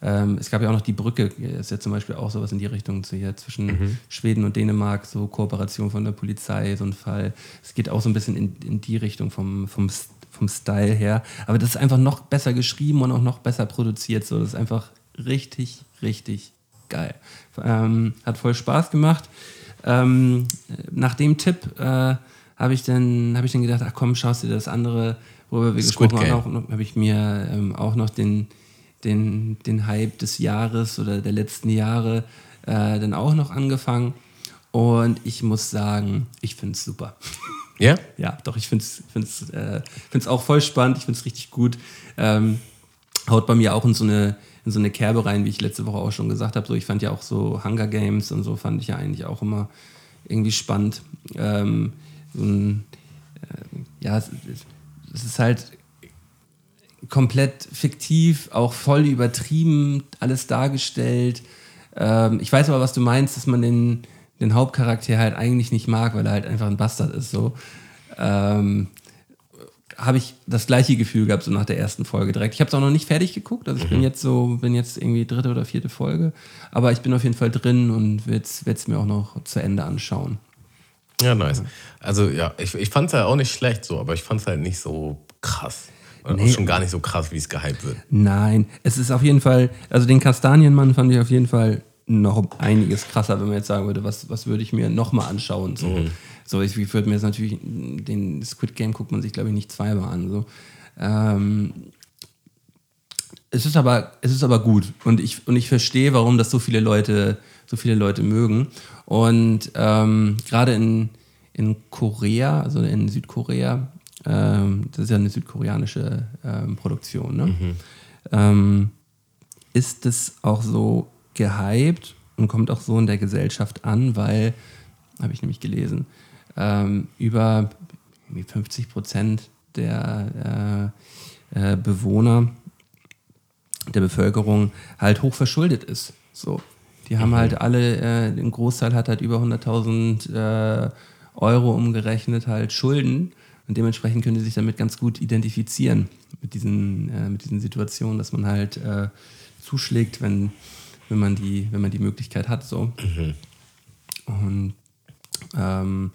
Ähm, es gab ja auch noch die Brücke, ist ja zum Beispiel auch sowas in die Richtung zu hier zwischen Schweden und Dänemark, so Kooperation von der Polizei, so ein Fall. Es geht auch so ein bisschen in, in die Richtung vom, vom, vom Style her. Aber das ist einfach noch besser geschrieben und auch noch besser produziert. So, das ist einfach richtig, richtig geil. Ähm, hat voll Spaß gemacht. Ähm, nach dem Tipp äh, habe ich, dann- hab ich dann gedacht, ach komm, schaust dir das andere, worüber wir Squid gesprochen haben, habe ich mir ähm, auch noch den, den, den Hype des Jahres oder der letzten Jahre äh, dann auch noch angefangen. Und ich muss sagen, ich finde es super. Ja? Ja, doch, ich finde es find's, äh, find's auch voll spannend, ich finde es richtig gut. Ähm, haut bei mir auch in so, eine, in so eine Kerbe rein, wie ich letzte Woche auch schon gesagt habe. So, ich fand ja auch so Hunger Games und so fand ich ja eigentlich auch immer irgendwie spannend. Ähm, so ein, äh, ja, es, es ist halt komplett fiktiv, auch voll übertrieben, alles dargestellt. Ähm, ich weiß aber, was du meinst, dass man den, den Hauptcharakter halt eigentlich nicht mag, weil er halt einfach ein Bastard ist. So. Ähm, habe ich das gleiche Gefühl gehabt, so nach der ersten Folge direkt. Ich habe es auch noch nicht fertig geguckt, also ich bin jetzt so, bin jetzt irgendwie dritte oder vierte Folge, aber ich bin auf jeden Fall drin und werde es mir auch noch zu Ende anschauen. Ja, nice. Also ja, ich, ich fand es ja auch nicht schlecht so, aber ich fand es halt nicht so krass. Und Nee. schon gar nicht so krass, wie es gehypt wird. Nein, es ist auf jeden Fall, also den Kastanienmann fand ich auf jeden Fall noch um einiges krasser, wenn man jetzt sagen würde, was, was würde ich mir nochmal anschauen. So, so ich, ich würde mir jetzt natürlich, den Squid Game guckt man sich, glaube ich, nicht zweimal an. So. Ähm, es ist aber, es ist aber gut und ich, und ich verstehe, warum das so viele Leute, so viele Leute mögen. Und ähm, gerade in, in Korea, also in Südkorea, ähm, das ist ja eine südkoreanische ähm, Produktion, ne? ähm, ist es auch so gehypt und kommt auch so in der Gesellschaft an, weil, habe ich nämlich gelesen, ähm, über irgendwie 50 Prozent der äh, äh, Bewohner der Bevölkerung halt hoch verschuldet ist. So. Die haben halt alle, äh, ein Großteil hat halt über 100.000 äh, Euro umgerechnet, halt Schulden. Und dementsprechend können die sich damit ganz gut identifizieren mit diesen, äh, mit diesen Situationen, dass man halt äh, zuschlägt, wenn, wenn, man die, wenn man die Möglichkeit hat. So. Und ähm,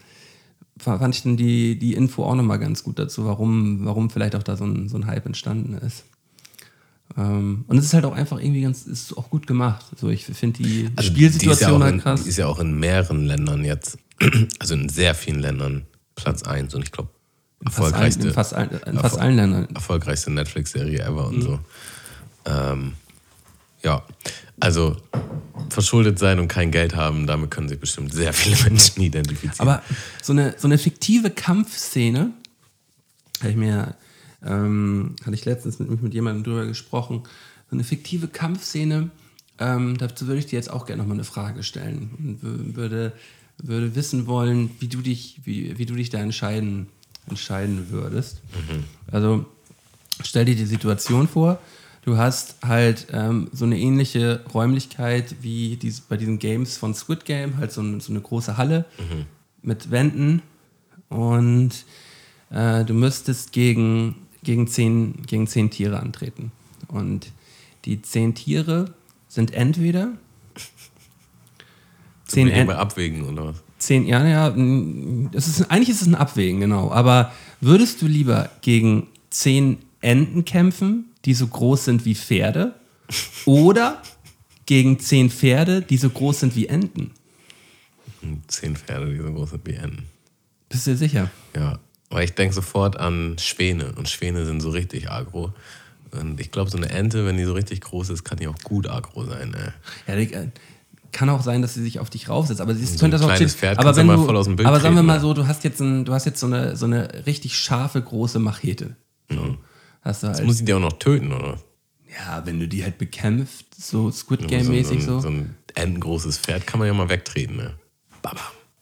fa- fand ich dann die, die Info auch nochmal ganz gut dazu, warum, warum vielleicht auch da so ein, so ein Hype entstanden ist. Ähm, und es ist halt auch einfach irgendwie ganz, ist auch gut gemacht. So, ich finde die Also Spielsituation die ja halt in, krass. Die ist ja auch in mehreren Ländern jetzt, also in sehr vielen Ländern Platz 1 und ich glaube fast allen, erfolgreichste, in fast, allen, in fast allen Ländern. erfolgreichste Netflix-Serie ever Mhm. und so. Ähm, ja, also verschuldet sein und kein Geld haben, damit können sich bestimmt sehr viele Menschen identifizieren. Aber so eine, so eine fiktive Kampfszene, habe ich mir, ähm, hatte ich letztens mit, mit jemandem drüber gesprochen, so eine fiktive Kampfszene, ähm, dazu würde ich dir jetzt auch gerne nochmal eine Frage stellen und wü- würde, würde wissen wollen, wie du dich, wie, wie du dich da entscheiden, entscheiden würdest. Also stell dir die Situation vor, du hast halt ähm, so eine ähnliche Räumlichkeit wie dies, bei diesen Games von Squid Game, halt so, ein, so eine große Halle mit Wänden und äh, du müsstest gegen, gegen, zehn, gegen zehn Tiere antreten. Und die zehn Tiere sind entweder zehn, Zehn En- bei Abwägen oder was? Zehn, ja, ja, es ist, eigentlich ist es ein Abwägen, genau. Aber würdest du lieber gegen zehn Enten kämpfen, die so groß sind wie Pferde, oder gegen zehn Pferde, die so groß sind wie Enten? Zehn Pferde, die so groß sind wie Enten. Bist du dir sicher? Ja, weil ich denke sofort an Schwäne und Schwäne sind so richtig agro. Und ich glaube, so eine Ente, wenn die so richtig groß ist, kann die auch gut agro sein. Ey. Ja, äh, kann auch sein, dass sie sich auf dich raufsetzt, aber sie So könnte ein das auch kleines chill- Pferd aber wenn mal du, voll aus dem Bild aber sagen wir mal so, du hast jetzt, ein, du hast jetzt so, eine, so eine richtig scharfe, große Machete. So. Hast du Jetzt halt, muss ich die auch noch töten, oder? ja, wenn du die halt bekämpft, so Squid so, Game-mäßig so, so. so ein entengroßes Pferd kann man ja mal wegtreten. Ne? Baba.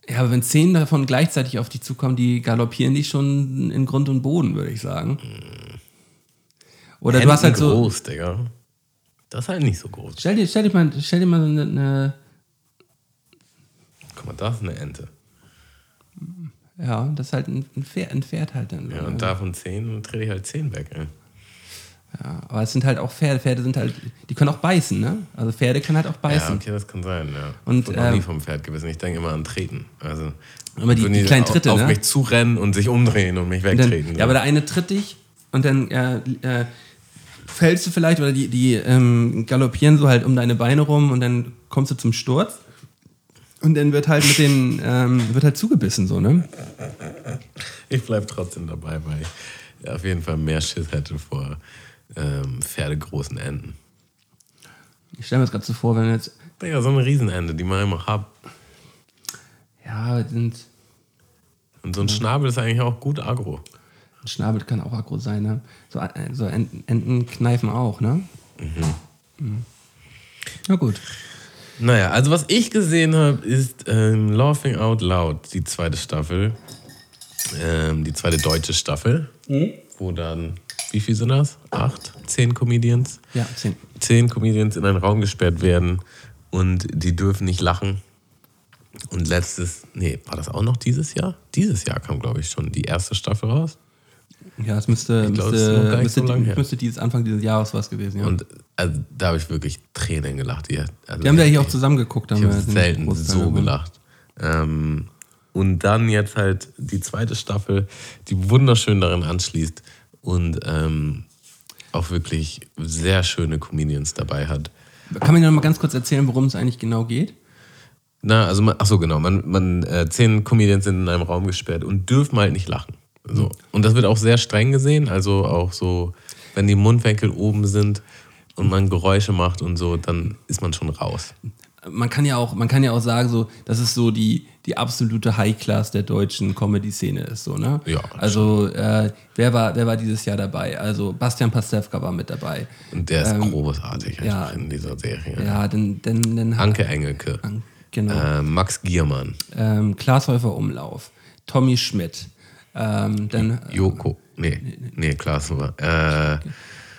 Ja, aber wenn zehn davon gleichzeitig auf dich zukommen, die galoppieren dich schon in Grund und Boden, würde ich sagen. Oder du hast halt so. groß, Digga. Das ist halt nicht so groß. Stell dir, stell dir mal, stell dir mal eine, eine Guck mal, das ist eine Ente. ja, das ist halt ein ein Pferd, ein Pferd halt dann. Ja, und davon zehn, dann trete ich halt zehn weg. Ey. Ja, aber es sind halt auch Pferde. Pferde sind halt, die können auch beißen, ne? Also Pferde können halt auch Ja, beißen. okay, das kann sein, ja. Und, ich wurde noch nie ähm, vom Pferd gebissen. Ich denke immer an Treten. Also, Aber die- würden die kleinen Tritte, auf, auf ne? mich zurennen und sich umdrehen und mich Und wegtreten. Dann, ja, aber der eine tritt dich und dann äh, äh, fällst du vielleicht oder die, die ähm, galoppieren so halt um deine Beine rum und dann kommst du zum Sturz. Und dann wird halt mit den, ähm, wird halt zugebissen, so, ne? Ich bleib trotzdem dabei, weil ich auf jeden Fall mehr Schiss hätte vor ähm, pferdegroßen Enten. Ich stelle mir das gerade so vor, wenn jetzt, Digga, so eine Riesenente, die man immer hat. ja, sind, Und so ein Schnabel ist eigentlich auch gut agro. Ein Schnabel kann auch aggro sein, ne? So, äh, so Enten, kneifen auch, ne? Mhm. Na gut. Naja, also was ich gesehen habe, ist ähm, Laughing Out Loud, die zweite Staffel. Ähm, die zweite deutsche Staffel. Wo dann, wie viel sind das? Acht? Zehn Comedians? Ja, zehn. Zehn Comedians in einen Raum gesperrt werden und die dürfen nicht lachen. Und letztes, nee, war das auch noch dieses Jahr? Dieses Jahr kam, glaube ich, schon die erste Staffel raus. Ja, es müsste, glaub, es müsste, nicht müsste, so müsste dieses Anfang dieses Jahres was gewesen, ja. Und also, da habe ich wirklich Tränen gelacht. Die, also, Wir haben ja hier auch ich- zusammen geguckt. Ich haben habe selten so gelacht. Ähm, und dann jetzt halt die zweite Staffel, die wunderschön darin anschließt und ähm, auch wirklich sehr schöne Comedians dabei hat. Kann man dir noch mal ganz kurz erzählen, worum es eigentlich genau geht? Na, also, man, ach so, genau. Man, man, äh, zehn Comedians sind in einem Raum gesperrt und dürfen halt nicht lachen. So. Und das wird auch sehr streng gesehen. Also auch so, wenn die Mundwinkel oben sind und man Geräusche macht und so, dann ist man schon raus. Man kann ja auch, man kann ja auch sagen, so, dass es so die, die absolute High-Class der deutschen Comedy-Szene ist, so, ne? Ja, Also, äh, wer, war, wer war dieses Jahr dabei? Also, Bastian Pastewka war mit dabei. Und der ist Ähm, großartig ja. in dieser Serie. Ja, dann, dann, dann Anke Engelke. Genau. Äh, Max Giermann. Ähm, Klaas Häufer Umlauf, Tommy Schmidt, ähm, dann, Joko. Nee, nee, Klaas war. Äh,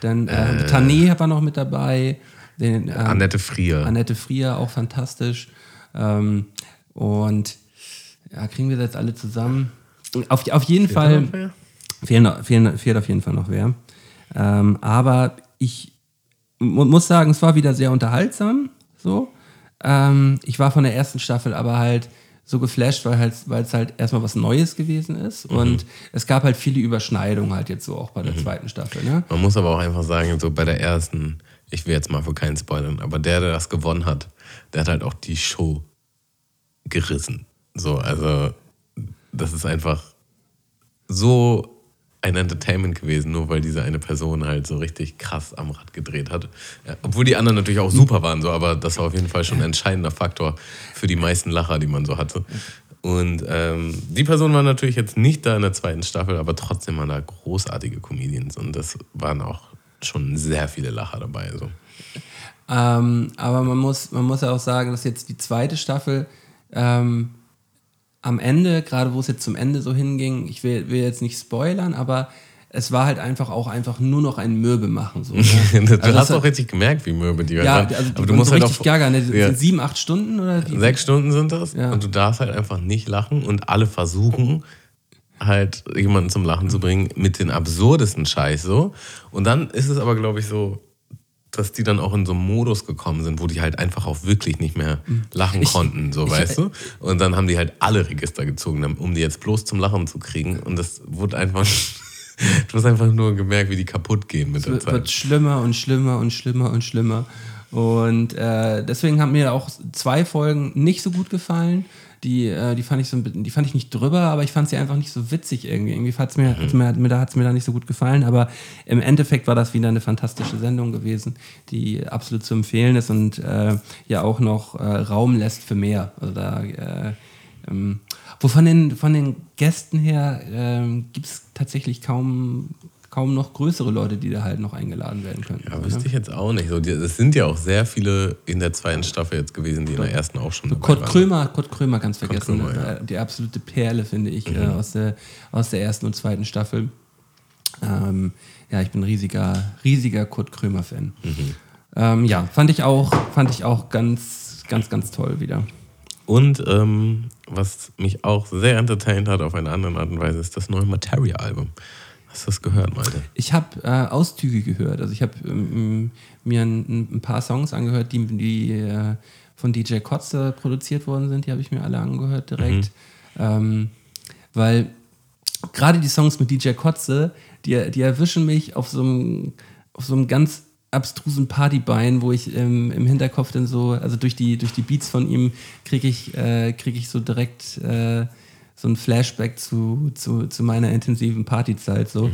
dann äh, Tané war noch mit dabei. Den, ähm, Annette Frier. Annette Frier, auch fantastisch. Ähm, und ja, kriegen wir das jetzt alle zusammen? Auf, auf jeden Fall noch wer? fehlen, fehlen, fehlt auf jeden Fall noch wer. Ähm, aber ich mu muss sagen, es war wieder sehr unterhaltsam. So. Ähm, ich war von der ersten Staffel aber halt so geflasht, weil halt, weil es halt erstmal was Neues gewesen ist. Mhm. Und es gab halt viele Überschneidungen halt jetzt so auch bei der zweiten Staffel. Ne? Man muss aber auch einfach sagen, so bei der ersten, ich will jetzt mal für keinen spoilern, aber der, der das gewonnen hat, der hat halt auch die Show gerissen. So, also das ist einfach so ein Entertainment gewesen, nur weil diese eine Person halt so richtig krass am Rad gedreht hat. Obwohl die anderen natürlich auch super waren, so, aber das war auf jeden Fall schon ein entscheidender Faktor für die meisten Lacher, die man so hatte. Und ähm, die Person war natürlich jetzt nicht da in der zweiten Staffel, aber trotzdem waren da großartige Comedians und das waren auch schon sehr viele Lacher dabei. So. Ähm, aber man muss, man muss ja auch sagen, dass jetzt die zweite Staffel ähm, am Ende, gerade wo es jetzt zum Ende so hinging, ich will, will jetzt nicht spoilern, aber es war halt einfach auch einfach nur noch ein Mürbe machen. So, ne? du Also hast auch richtig gemerkt, wie mürbe die ja, waren. also aber du musst so halt auch richtig gaga, ne? Ja. Sind sieben, acht Stunden oder? Sechs Stunden sind das Ja. und du darfst halt einfach nicht lachen und alle versuchen halt jemanden zum Lachen zu bringen mit den absurdesten Scheiß so. Und dann ist es aber, glaube ich, so, dass die dann auch in so einen Modus gekommen sind, wo die halt einfach auch wirklich nicht mehr lachen konnten, so ich- weißt du. Und dann haben die halt alle Register gezogen, um die jetzt bloß zum Lachen zu kriegen. Und das wurde einfach, du hast einfach nur gemerkt, wie die kaputt gehen mit der wird, wird Zeit. schlimmer und schlimmer und schlimmer und schlimmer. Und äh, deswegen haben mir auch zwei Folgen nicht so gut gefallen. Die, äh, die, fand ich so, ein bisschen- die fand ich nicht drüber, aber ich fand sie einfach nicht so witzig irgendwie. Irgendwie hat's mir, hat's mir, mir, da hat es mir da nicht so gut gefallen. Aber im Endeffekt war das wieder eine fantastische Sendung gewesen, die absolut zu empfehlen ist und äh, ja auch noch äh, Raum lässt für mehr. Also da äh, ähm, wo von den, von den Gästen her ähm, gibt es tatsächlich kaum, kaum noch größere Leute, die da halt noch eingeladen werden könnten. Ja, so, wüsste ich jetzt auch nicht. So, es sind ja auch sehr viele in der zweiten Staffel jetzt gewesen, die in der ersten auch schon dabei Kurt waren. Krömer, Kurt Krömer ganz vergessen. Krömer, ja. äh, Die absolute Perle, finde ich, äh, aus, der, aus der ersten und zweiten Staffel. Ähm, ja, ich bin riesiger, riesiger Kurt Krömer-Fan. Ähm, ja, fand ich auch, fand ich auch ganz, ganz, ganz toll wieder. Und ähm, was mich auch sehr entertained hat auf eine andere Art und Weise, ist das neue Materia-Album. Hast du das gehört, Malte? Ich habe äh, Auszüge gehört. Also ich habe ähm, mir ein, ein paar Songs angehört, die, die äh, von DJ Kotze produziert worden sind. Die habe ich mir alle angehört direkt. Ähm, weil gerade die Songs mit DJ Kotze, die, die erwischen mich auf so einem, auf so einem ganz abstrusen Partybein, wo ich ähm, im Hinterkopf dann so, also durch die, durch die Beats von ihm kriege ich, äh, krieg ich so direkt äh, so ein Flashback zu, zu, zu meiner intensiven Partyzeit so.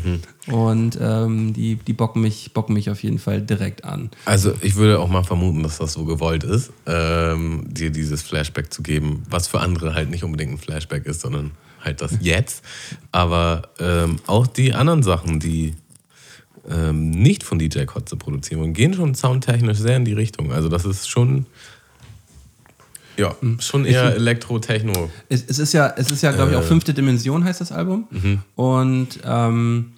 Und ähm, die, die bocken, mich, bocken mich auf jeden Fall direkt an. Also ich würde auch mal vermuten, dass das so gewollt ist, ähm, dir dieses Flashback zu geben, was für andere halt nicht unbedingt ein Flashback ist, sondern halt das Jetzt. Aber ähm, auch die anderen Sachen, die ähm, nicht von DJ Kotze produzieren wurden, gehen schon soundtechnisch sehr in die Richtung. Also das ist schon, ja, schon eher Elektro-Techno. Es, es ist ja, es ist ja, glaube ich, auch Äh. fünfte Dimension heißt das Album. Und ähm,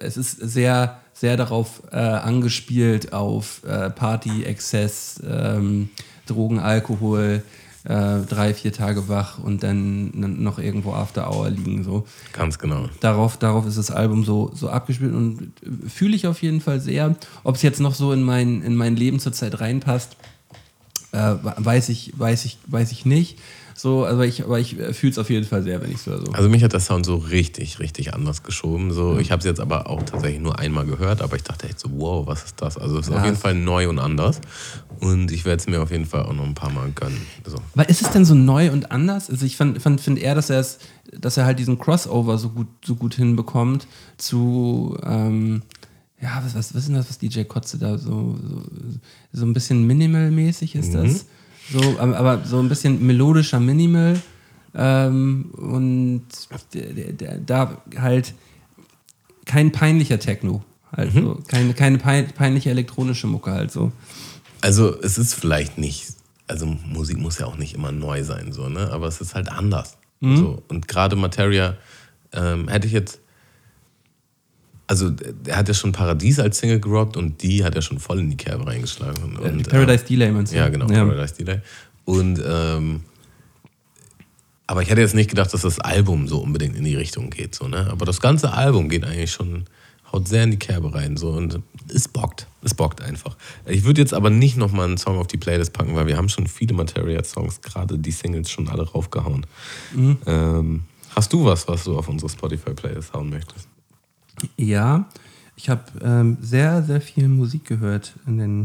es ist sehr, sehr darauf äh, angespielt auf äh, Party, Exzess, ähm, Drogen, Alkohol, äh, drei, vier Tage wach und dann noch irgendwo After Hour liegen. So. Ganz genau. Darauf, darauf ist das Album so, so abgespielt und äh, fühle ich auf jeden Fall sehr. Ob es jetzt noch so in mein, in mein Leben zurzeit reinpasst, äh, weiß, ich, weiß, ich, weiß ich nicht. So, aber ich, aber ich fühle es auf jeden Fall sehr, wenn ich. So. Also mich hat der Sound so richtig, richtig anders geschoben. So, Ich habe es jetzt aber auch tatsächlich nur einmal gehört, aber ich dachte echt so, wow, was ist das? Also es ist Ja, auf jeden Fall neu und anders. Und ich werde es mir auf jeden Fall auch noch ein paar Mal gönnen. So. Aber ist es denn so neu und anders? Also ich fand, fand, finde eher, dass er es, dass er halt diesen Crossover so gut, so gut hinbekommt zu, ähm, ja, was, was, was ist denn das, was DJ Kotze da so, so, so ein bisschen minimal-mäßig ist das? So, aber, so ein bisschen melodischer Minimal ähm, und da halt kein peinlicher Techno. Halt so. keine, keine pein, peinliche elektronische Mucke halt so. Also es ist vielleicht nicht, also Musik muss ja auch nicht immer neu sein, so, ne? aber es ist halt anders. So. Und gerade Materia ähm, hätte ich jetzt, also er hat ja schon Paradies als Single gerockt und die hat er schon voll in die Kerbe reingeschlagen. Und, Äh, Paradise Delay meinst du? Ja, genau, Paradise Delay. Und ähm, aber ich hätte jetzt nicht gedacht, dass das Album so unbedingt in die Richtung geht. So, ne? Aber das ganze Album geht eigentlich schon, haut sehr in die Kerbe rein. So, und es bockt. Es bockt einfach. Ich würde jetzt aber nicht nochmal einen Song auf die Playlist packen, weil wir haben schon viele Materia-Songs, gerade die Singles, schon alle raufgehauen. Ähm, hast du was, was du auf unsere Spotify-Playlist hauen möchtest? Ja, ich habe ähm, sehr, sehr viel Musik gehört in den,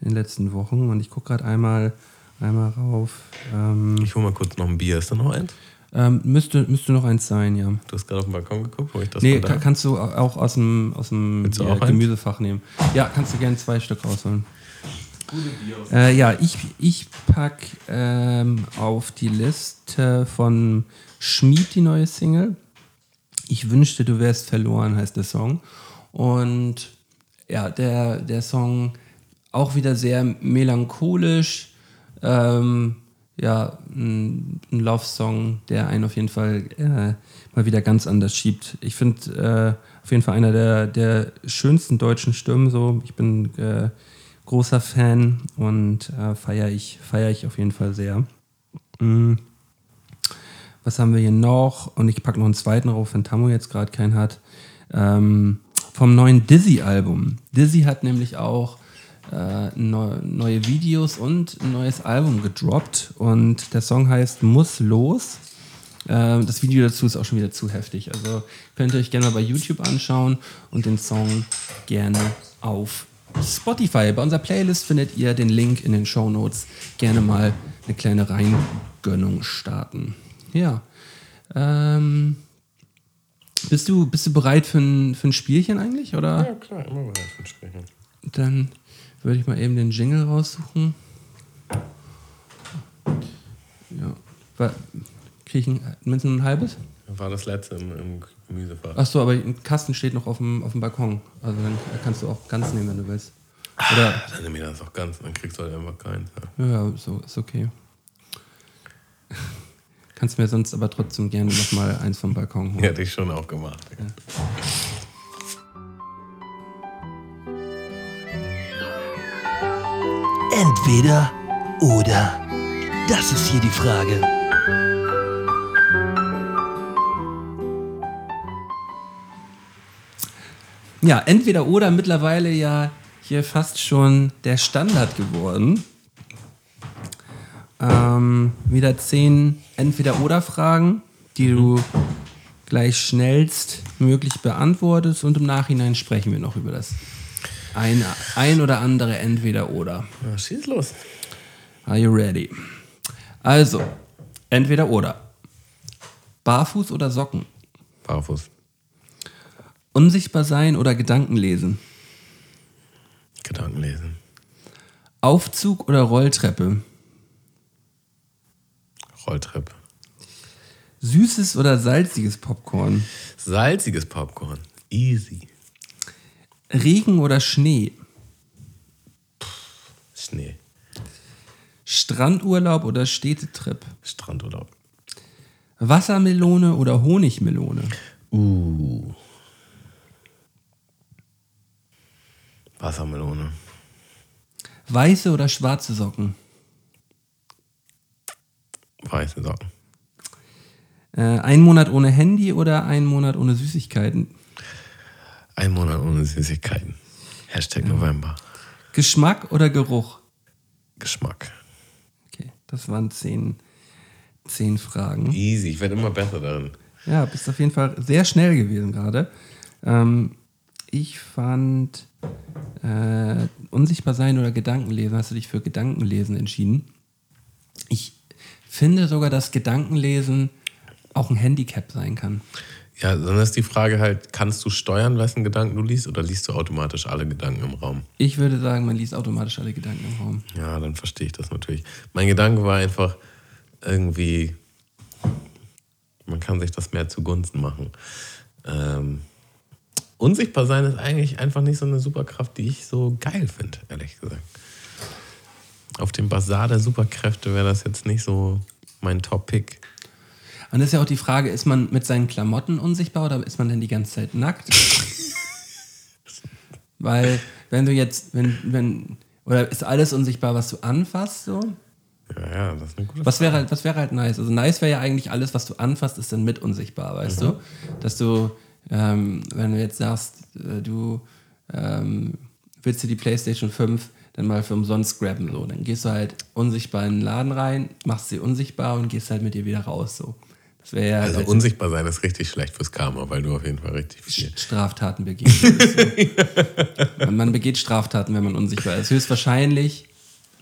in den letzten Wochen und ich gucke gerade einmal, einmal rauf. Ähm, Ich hole mal kurz noch ein Bier. Ist da noch eins? ähm, müsste, müsste noch eins sein, ja. Du hast gerade auf den Balkon geguckt, wo ich das Nee, von da- ka- kannst du auch aus dem, aus dem eins? Gemüsefach nehmen. Ja, kannst du gerne zwei Stück rausholen. Äh, ja, ich, ich pack ähm, auf die Liste von Schmied die neue Single. Ich wünschte, du wärst verloren, heißt der Song. Und ja, der, der Song auch wieder sehr melancholisch. Ähm, ja, ein, ein Love-Song, der einen auf jeden Fall äh, mal wieder ganz anders schiebt. Ich finde äh, auf jeden Fall einer der, der schönsten deutschen Stimmen. So. Ich bin äh, großer Fan und äh, feiere ich, feier ich auf jeden Fall sehr. Mm. Was haben wir hier noch? Und ich packe noch einen zweiten rauf, wenn Tammo jetzt gerade keinen hat. Ähm, vom neuen Dizzy-Album. Dizzy hat nämlich auch äh, neu, neue Videos und ein neues Album gedroppt. Und der Song heißt Muss los. Ähm, das Video dazu ist auch schon wieder zu heftig. Also könnt ihr euch gerne mal bei YouTube anschauen und den Song gerne auf Spotify. Bei unserer Playlist findet ihr den Link in den Show Notes. Gerne mal eine kleine Reingönnung starten. Ja. Ähm, bist, du, bist du bereit für ein, für ein Spielchen eigentlich? Oder? Ja, klar, immer bereit für ein Sprechen. Dann würde ich mal eben den Jingle raussuchen. Ja. Wa- Krieg ich ein, mindestens ein halbes? War das letzte im, im Gemüsefach. Achso, aber ein Kasten steht noch auf dem, auf dem Balkon. Also dann kannst du auch ganz nehmen, wenn du willst. Oder? Ah, Dann nimm mir das auch ganz, dann kriegst du halt einfach keinen. Ja. Ja, so ist okay. Kannst mir sonst aber trotzdem gerne noch mal eins vom Balkon holen. Hätte ich schon auch gemacht. Entweder oder. Das ist hier die Frage. Ja, entweder oder mittlerweile ja hier fast schon der Standard geworden. Ähm, wieder zehn Entweder-Oder-Fragen, die du gleich schnellst möglich beantwortest und im Nachhinein sprechen wir noch über das ein, ein oder andere entweder oder. Ja, schieß los. Are you ready? Also, entweder oder. Barfuß oder Socken? Barfuß. Unsichtbar sein oder Gedanken lesen? Gedanken lesen. Aufzug oder Rolltreppe? Rolltreppe. Süßes oder salziges Popcorn? Salziges Popcorn. Easy. Regen oder Schnee? Schnee. Strandurlaub oder Städtetrip? Strandurlaub. Wassermelone oder Honigmelone? Uh. Wassermelone. Weiße oder schwarze Socken? Weiße Socken. Äh, ein Monat ohne Handy oder ein Monat ohne Süßigkeiten? Ein Monat ohne Süßigkeiten. Hashtag November. Geschmack oder Geruch? Geschmack. Okay, das waren zehn, zehn Fragen. Easy. Ich werde immer besser darin. Ja, bist auf jeden Fall sehr schnell gewesen gerade. Ähm, ich fand äh, Unsichtbar sein oder Gedankenlesen, hast du dich für Gedankenlesen entschieden. Ich finde sogar, dass Gedankenlesen auch ein Handicap sein kann. Ja, dann ist die Frage halt, kannst du steuern, wessen Gedanken du liest oder liest du automatisch alle Gedanken im Raum? Ich würde sagen, man liest automatisch alle Gedanken im Raum. Ja, dann verstehe ich das natürlich. Mein Gedanke war einfach irgendwie, man kann sich das mehr zugunsten machen. Ähm, unsichtbar sein ist eigentlich einfach nicht so eine Superkraft, die ich so geil finde, ehrlich gesagt. Auf dem Basar der Superkräfte wäre das jetzt nicht so mein Top-Pick. Und das ist ja auch die Frage, ist man mit seinen Klamotten unsichtbar oder ist man denn die ganze Zeit nackt? Weil, wenn du jetzt, wenn, wenn, oder ist alles unsichtbar, was du anfasst, so? Ja, ja, das ist eine gute Was wäre halt, was wäre halt nice? Also nice wäre ja eigentlich alles, was du anfasst, ist dann mit unsichtbar, weißt du? Dass du, ähm, wenn du jetzt sagst, äh, du ähm, willst dir die PlayStation 5 dann mal für umsonst grabben, so, dann gehst du halt unsichtbar in den Laden rein, machst sie unsichtbar und gehst halt mit ihr wieder raus, so. Das wäre ja Also halt unsichtbar sein ist richtig schlecht fürs Karma, weil du auf jeden Fall richtig viel. Straftaten begehen. würdest, so. Man begeht Straftaten, wenn man unsichtbar ist. Höchstwahrscheinlich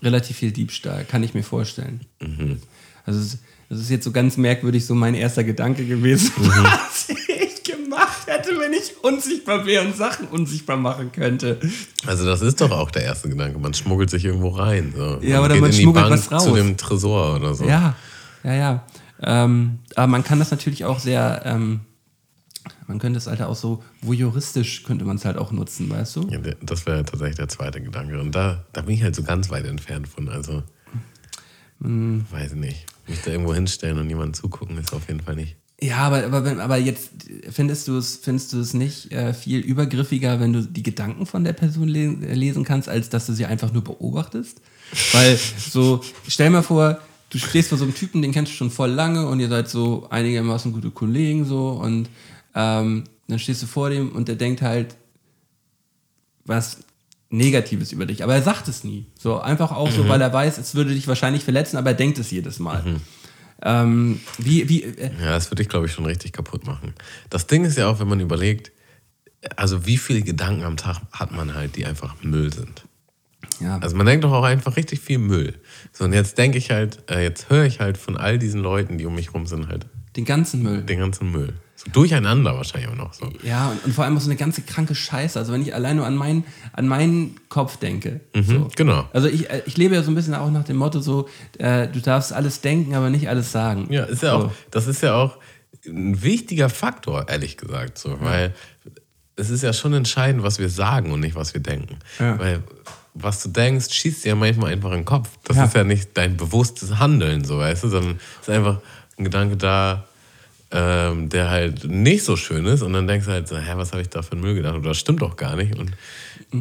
relativ viel Diebstahl, kann ich mir vorstellen. Also es- das ist jetzt so ganz merkwürdig so mein erster Gedanke gewesen, was ich gemacht hätte, wenn ich unsichtbar wäre und Sachen unsichtbar machen könnte. Also das ist doch auch der erste Gedanke. Man schmuggelt sich irgendwo rein. So. Ja, oder man in die schmuggelt Bank was raus. zu dem Tresor oder so. Ja, ja, ja. Ähm, aber man kann das natürlich auch sehr, ähm, man könnte es halt auch so voyeuristisch könnte man es halt auch nutzen, weißt du? Ja, das wäre tatsächlich der zweite Gedanke. Und da, da bin ich halt so ganz weit entfernt von. Also, Hm. weiß ich nicht. Mich da irgendwo hinstellen und jemanden zugucken, ist auf jeden Fall nicht. Ja, aber, aber, aber jetzt findest du es, findest du es nicht äh, viel übergriffiger, wenn du die Gedanken von der Person le lesen kannst, als dass du sie einfach nur beobachtest? Weil so, stell mal vor, du stehst vor so einem Typen, den kennst du schon voll lange und ihr seid so einigermaßen gute Kollegen so und ähm, dann stehst du vor dem und der denkt halt was Negatives über dich, aber er sagt es nie. So einfach auch so, weil er weiß, es würde dich wahrscheinlich verletzen, aber er denkt es jedes Mal. Ähm, wie, wie, äh, Ja, das würde ich, glaube ich, schon richtig kaputt machen. Das Ding ist ja auch, wenn man überlegt, also wie viele Gedanken am Tag hat man halt, die einfach Müll sind. ja. Also man denkt doch auch einfach richtig viel Müll. So, und jetzt denke ich halt, äh, jetzt höre ich halt von all diesen Leuten, die um mich rum sind, halt Den ganzen Müll. den ganzen Müll. So durcheinander wahrscheinlich auch noch so. Ja, und, und vor allem auch so eine ganze kranke Scheiße. Also wenn ich allein nur an meinen, an meinen Kopf denke. so. genau. Also ich, äh, ich lebe ja so ein bisschen auch nach dem Motto so, äh, du darfst alles denken, aber nicht alles sagen. Ja, ist ja so. auch, das ist ja auch ein wichtiger Faktor, ehrlich gesagt, so, weil es ist ja schon entscheidend, was wir sagen und nicht, was wir denken. Ja. Weil was du denkst, schießt dir ja manchmal einfach in den Kopf. Das Ja. ist ja nicht dein bewusstes Handeln, so weißt du, sondern es ist einfach ein Gedanke da, ähm, der halt nicht so schön ist und dann denkst du halt so, hä, was habe ich da für einen Müll gedacht oder das stimmt doch gar nicht und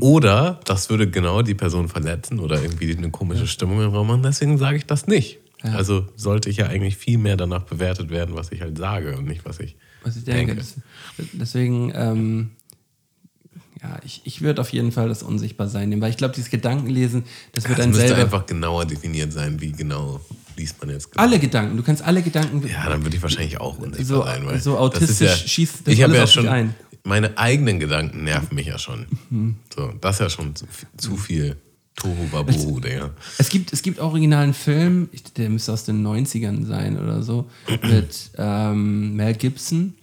oder das würde genau die Person verletzen oder irgendwie eine komische Stimmung im Raum machen, deswegen sage ich das nicht. Ja. Also sollte ich ja eigentlich viel mehr danach bewertet werden, was ich halt sage und nicht, was ich Was ich denke. denke. Das, deswegen, ähm, ja, ich, ich würde auf jeden Fall das Unsichtbar sein nehmen, weil ich glaube, dieses Gedankenlesen, das wird Es dann müsste selber. einfach genauer definiert sein, wie genau liest man jetzt. Alle Gedanken, du kannst alle Gedanken. Ja, dann würde ich wahrscheinlich auch unsichtbar So- sein. Weil so das ist autistisch schießt das ich habe alles ja auf schon, ein. meine eigenen Gedanken nerven mich ja schon. Mhm. So, das ist ja schon zu, zu viel Tohu Wabohu, Digga. Es gibt, es gibt originalen Film, der müsste aus den 90ern sein oder so, mit ähm, Mel Gibson.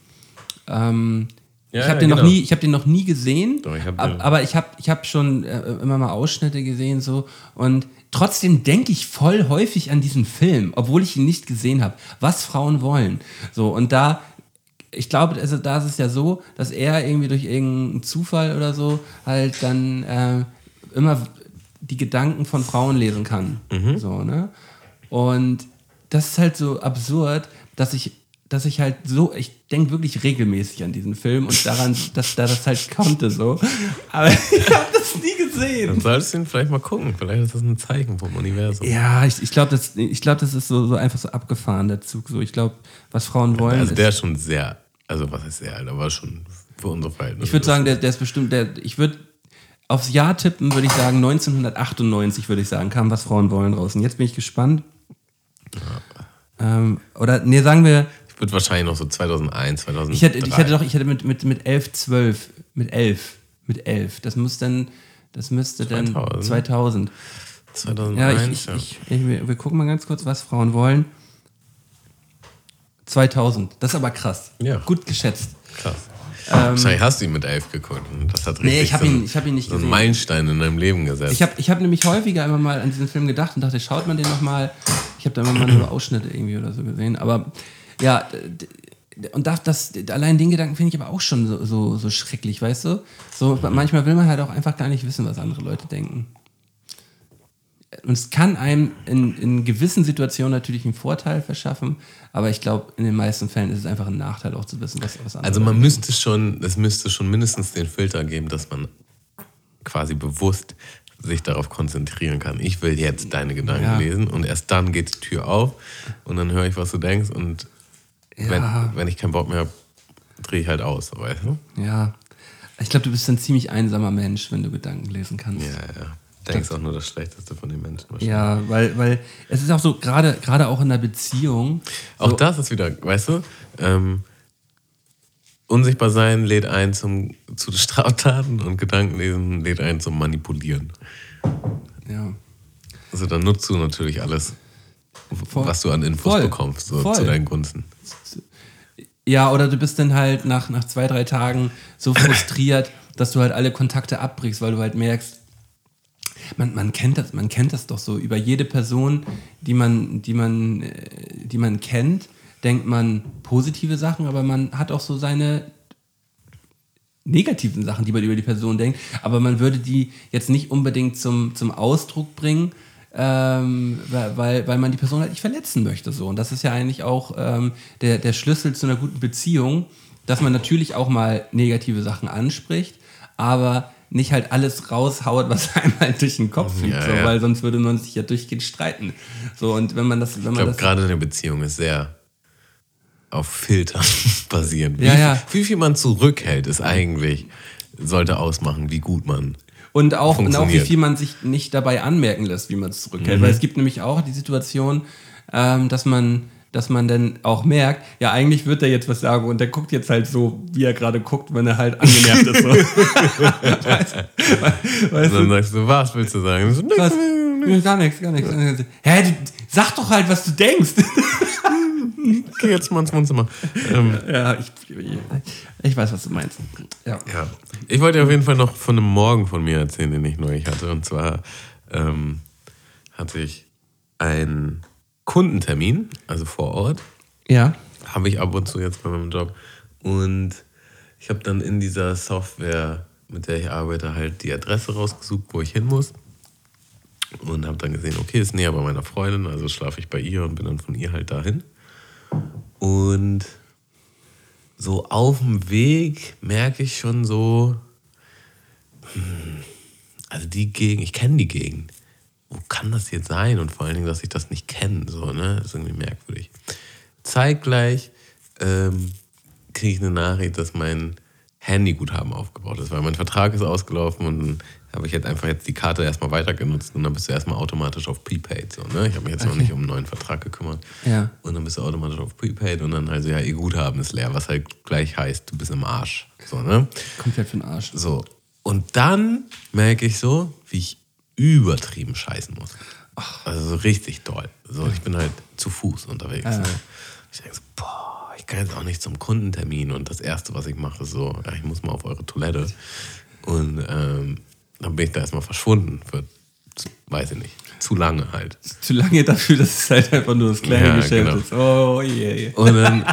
Ähm, Ja, ich habe ja, den, noch genau. nie- ich hab den noch nie gesehen, Doch, ich hab ab, aber ich habe ich hab schon äh, immer mal Ausschnitte gesehen so und trotzdem denke ich voll häufig an diesen Film, obwohl ich ihn nicht gesehen habe, was Frauen wollen. So und da ich glaube, also da ist es ja so, dass er irgendwie durch irgendeinen Zufall oder so halt dann äh, immer die Gedanken von Frauen lesen kann. So, ne? Und das ist halt so absurd, dass ich, dass ich halt so, ich denke wirklich regelmäßig an diesen Film und daran, dass da das halt konnte so. Aber ich habe das nie gesehen. Dann solltest du ihn vielleicht mal gucken. Vielleicht ist das ein Zeichen vom Universum. Ja, ich, ich glaube, das, ich glaub, das ist so, so einfach so abgefahren, der Zug. So, ich glaube, was Frauen wollen. Also ist- der ist schon sehr, also was heißt sehr alt, aber schon für unsere Verhältnisse. Ich würde sagen, der, der ist bestimmt, der, ich würde aufs Jahr tippen, würde ich sagen, 1998 würde ich sagen, kam was Frauen wollen raus. Und jetzt bin ich gespannt. Ähm, oder, nee, sagen wir, Würde wahrscheinlich noch so 2001, 2003. ich hätte, ich hätte doch, ich hätte mit, mit, mit 11, 12, mit 11, mit 11. Das muss dann, das müsste dann 2000. 2000. 2001, Ja, ich, ich, ich, wir, gucken mal ganz kurz, was Frauen wollen. 2000. Das ist aber krass. Ja. Gut geschätzt. Krass. Wahrscheinlich hast du ihn mit elf geguckt. Und das hat richtig Ähm, Nee, ich hab so, ihn- ich hab ihn nicht so einen gesehen. Meilenstein in deinem Leben gesetzt. Ich habe ich hab nämlich häufiger immer mal an diesen Film gedacht und dachte, schaut man den nochmal. Ich habe da immer mal nur Ausschnitte irgendwie oder so gesehen. Aber ja, und das, das, allein den Gedanken finde ich aber auch schon so, so, so schrecklich, weißt du? So, manchmal will man halt auch einfach gar nicht wissen, was andere Leute denken. Und es kann einem in, in gewissen Situationen natürlich einen Vorteil verschaffen, aber ich glaube, in den meisten Fällen ist es einfach ein Nachteil auch zu wissen, was, was andere also man Leute müsste schon, es müsste schon mindestens den Filter geben, dass man quasi bewusst sich darauf konzentrieren kann. Ich will jetzt deine Gedanken Ja. lesen und erst dann geht die Tür auf und dann höre ich, was du denkst und Ja. wenn, wenn ich keinen Bock mehr habe, drehe ich halt aus, weißt du? Ja. Ich glaube, du bist ein ziemlich einsamer Mensch, wenn du Gedanken lesen kannst. Ja, ja. Denkst auch nur das Schlechteste von den Menschen. wahrscheinlich. Ja, weil, weil es ist auch so, gerade gerade auch in der Beziehung. Auch so, das ist wieder, weißt du, ähm, unsichtbar sein lädt ein zum, zu Straftaten und Gedankenlesen lädt ein zum Manipulieren. Ja. Also dann nutzt du natürlich alles, Voll. was du an Infos Voll. bekommst, so Voll. zu deinen Gunsten. Ja, oder du bist dann halt nach, nach zwei, drei Tagen so frustriert, dass du halt alle Kontakte abbrichst, weil du halt merkst, man, man kennt das, man kennt das doch so. Über jede Person, die man, die man, äh, die man kennt, denkt man positive Sachen, aber man hat auch so seine negativen Sachen, die man über die Person denkt, aber man würde die jetzt nicht unbedingt zum, zum Ausdruck bringen, ähm, weil- weil, man die Person halt nicht verletzen möchte. So. Und das ist ja eigentlich auch ähm, der, der Schlüssel zu einer guten Beziehung, dass man natürlich auch mal negative Sachen anspricht, aber nicht halt alles raushaut, was einem halt durch den Kopf fliegt, Ja, so, ja. weil sonst würde man sich ja durchgehend streiten. So, und wenn man das, wenn Ich glaube, gerade eine Beziehung ist sehr auf Filtern basierend. Wie, Ja, ja. wie viel man zurückhält, ist eigentlich, sollte ausmachen, wie gut man. Und auch, und auch wie viel man sich nicht dabei anmerken lässt, wie man es zurückhält. Mhm. Weil es gibt nämlich auch die Situation, ähm, dass man dass man dann auch merkt, ja, eigentlich wird er jetzt was sagen und der guckt jetzt halt so, wie er gerade guckt, wenn er halt angenervt ist. So. weißt, Und weißt dann du? sagst du, was willst du sagen? So, nix, Was? nix, Gar nichts, gar nichts. Hä, du, sag doch halt, was du denkst. Geh jetzt mal ins Wohnzimmer. Ähm, ja, ich, ich weiß, was du meinst. Ja. Ja. Ich wollte dir auf jeden Fall noch von einem Morgen von mir erzählen, den ich neulich hatte. Und zwar ähm, hatte ich einen Kundentermin, also vor Ort. Ja. Habe ich ab und zu jetzt bei meinem Job. Und ich habe dann in dieser Software, mit der ich arbeite, halt die Adresse rausgesucht, wo ich hin muss. Und habe dann gesehen, okay, ist näher bei meiner Freundin, also schlafe ich bei ihr und bin dann von ihr halt dahin. Und so auf dem Weg merke ich schon so, hm, also die Gegend, ich kenne die Gegend. Wo kann das jetzt sein? Und vor allen Dingen, dass ich das nicht kenne, so, ne? Das ist irgendwie merkwürdig. Zeitgleich ähm, kriege ich eine Nachricht, dass mein Handyguthaben aufgebaut ist, weil mein Vertrag ist ausgelaufen und dann habe ich jetzt einfach jetzt die Karte erstmal weiter genutzt und dann bist du erstmal automatisch auf Prepaid. So, ne? Ich habe mich jetzt noch nicht um einen neuen Vertrag gekümmert. Ja. Und dann bist du automatisch auf Prepaid und dann also ja, ihr Guthaben ist leer, was halt gleich heißt, du bist im Arsch. So, ne? Komplett für den Arsch. So. Und dann merke ich so, wie ich übertrieben scheißen muss. Also so richtig doll. So, ich bin halt zu Fuß unterwegs. Ne? Ich denke so, boah, ich kann jetzt auch nicht zum Kundentermin. Und das Erste, was ich mache, ist so, ja, ich muss mal auf eure Toilette. Und ähm, dann bin ich da erstmal verschwunden. Für, weiß ich nicht, zu lange halt. Zu lange dafür, dass es halt einfach nur das kleine Ja, Geschäft genau. ist. Oh je. je. Und, dann,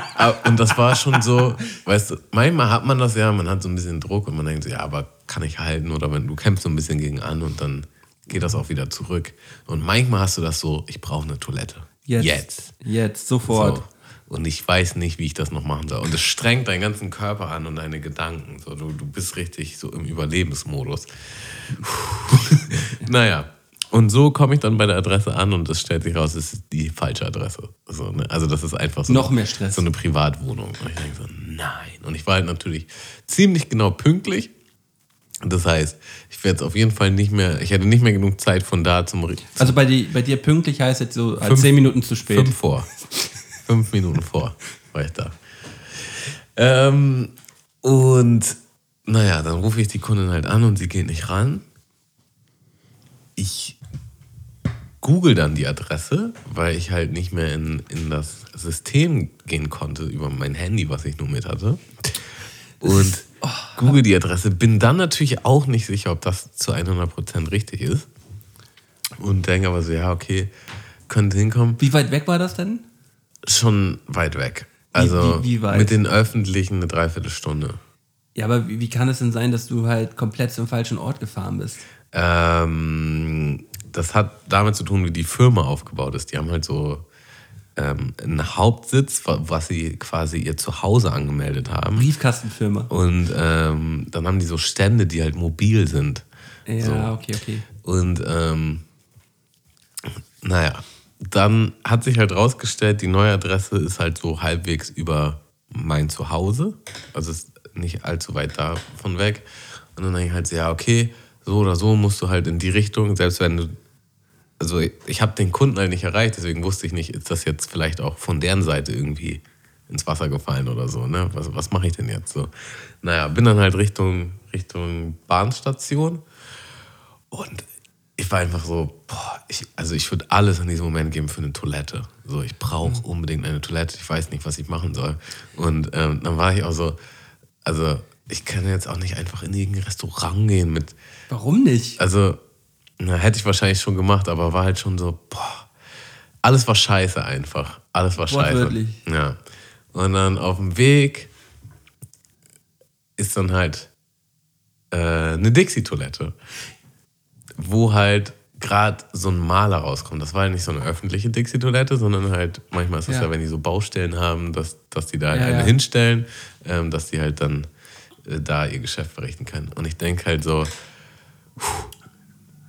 und das war schon so, weißt du, manchmal hat man das ja, man hat so ein bisschen Druck und man denkt so, ja, aber kann ich halten? Oder wenn du kämpfst so ein bisschen gegen an und dann geht das auch wieder zurück. Und manchmal hast du das so, ich brauche eine Toilette. Jetzt. Jetzt. Jetzt, sofort. So. Und ich weiß nicht, wie ich das noch machen soll. Und es strengt deinen ganzen Körper an und deine Gedanken. So, du, du bist richtig so im Überlebensmodus. Naja. Und so komme ich dann bei der Adresse an und es stellt sich raus, es ist die falsche Adresse. So, ne? Also das ist einfach so, Noch mehr Stress. so eine Privatwohnung. Und ich denke so, nein. Und ich war halt natürlich ziemlich genau pünktlich. Das heißt, ich werde jetzt auf jeden Fall nicht mehr, ich hätte nicht mehr genug Zeit von da zum, Also bei, die, bei dir pünktlich heißt jetzt so Fünf- zehn Minuten zu spät. Fünf vor. Fünf Minuten vor war ich da. Ähm, und naja, dann rufe ich die Kundin halt an und sie geht nicht ran. Ich google dann die Adresse, weil ich halt nicht mehr in, in das System gehen konnte über mein Handy, was ich nur mit hatte. Und google die Adresse, bin dann natürlich auch nicht sicher, ob das zu 100% richtig ist. Und denke aber so, ja, okay, könnte hinkommen Wie weit weg war das denn? Schon weit weg. Also wie- wie weit? mit den öffentlichen eine Dreiviertelstunde. Ja, aber wie, wie kann es denn sein, dass du halt komplett zum falschen Ort gefahren bist? Ähm, das hat damit zu tun, wie die Firma aufgebaut ist. Die haben halt so ähm, einen Hauptsitz, wa- was sie quasi ihr Zuhause angemeldet haben. Briefkastenfirma. Und ähm, dann haben die so Stände, die halt mobil sind. Ja, so. okay, okay. Und ähm, naja, dann hat sich halt rausgestellt, die neue Adresse ist halt so halbwegs über mein Zuhause. Also ist nicht allzu weit davon weg. Und dann denke ich halt, so, ja, okay, so oder so musst du halt in die Richtung, selbst wenn du. Also ich, ich habe den Kunden halt nicht erreicht, deswegen wusste ich nicht, ist das jetzt vielleicht auch von deren Seite irgendwie ins Wasser gefallen oder so, ne? Was, was mache ich denn jetzt so? Naja, bin dann halt Richtung, Richtung Bahnstation. Und ich war einfach so, boah, ich, also ich würde alles in diesem Moment geben für eine Toilette. So, ich brauche unbedingt eine Toilette. Ich weiß nicht, was ich machen soll. Und ähm, dann war ich auch so, also ich kann jetzt auch nicht einfach in irgendein Restaurant gehen mit, Warum nicht? also na, hätte ich wahrscheinlich schon gemacht, aber war halt schon so, boah, alles war scheiße einfach. Alles war scheiße. Ja. Und dann auf dem Weg ist dann halt äh, eine Dixie-Toilette, wo halt gerade so ein Maler rauskommt. Das war ja nicht so eine öffentliche Dixie-Toilette, sondern halt, manchmal ist das ja. Ja. wenn die so Baustellen haben, dass, dass die da halt Ja, eine ja. hinstellen, ähm, dass die halt dann äh, da ihr Geschäft verrichten können. Und ich denke halt so,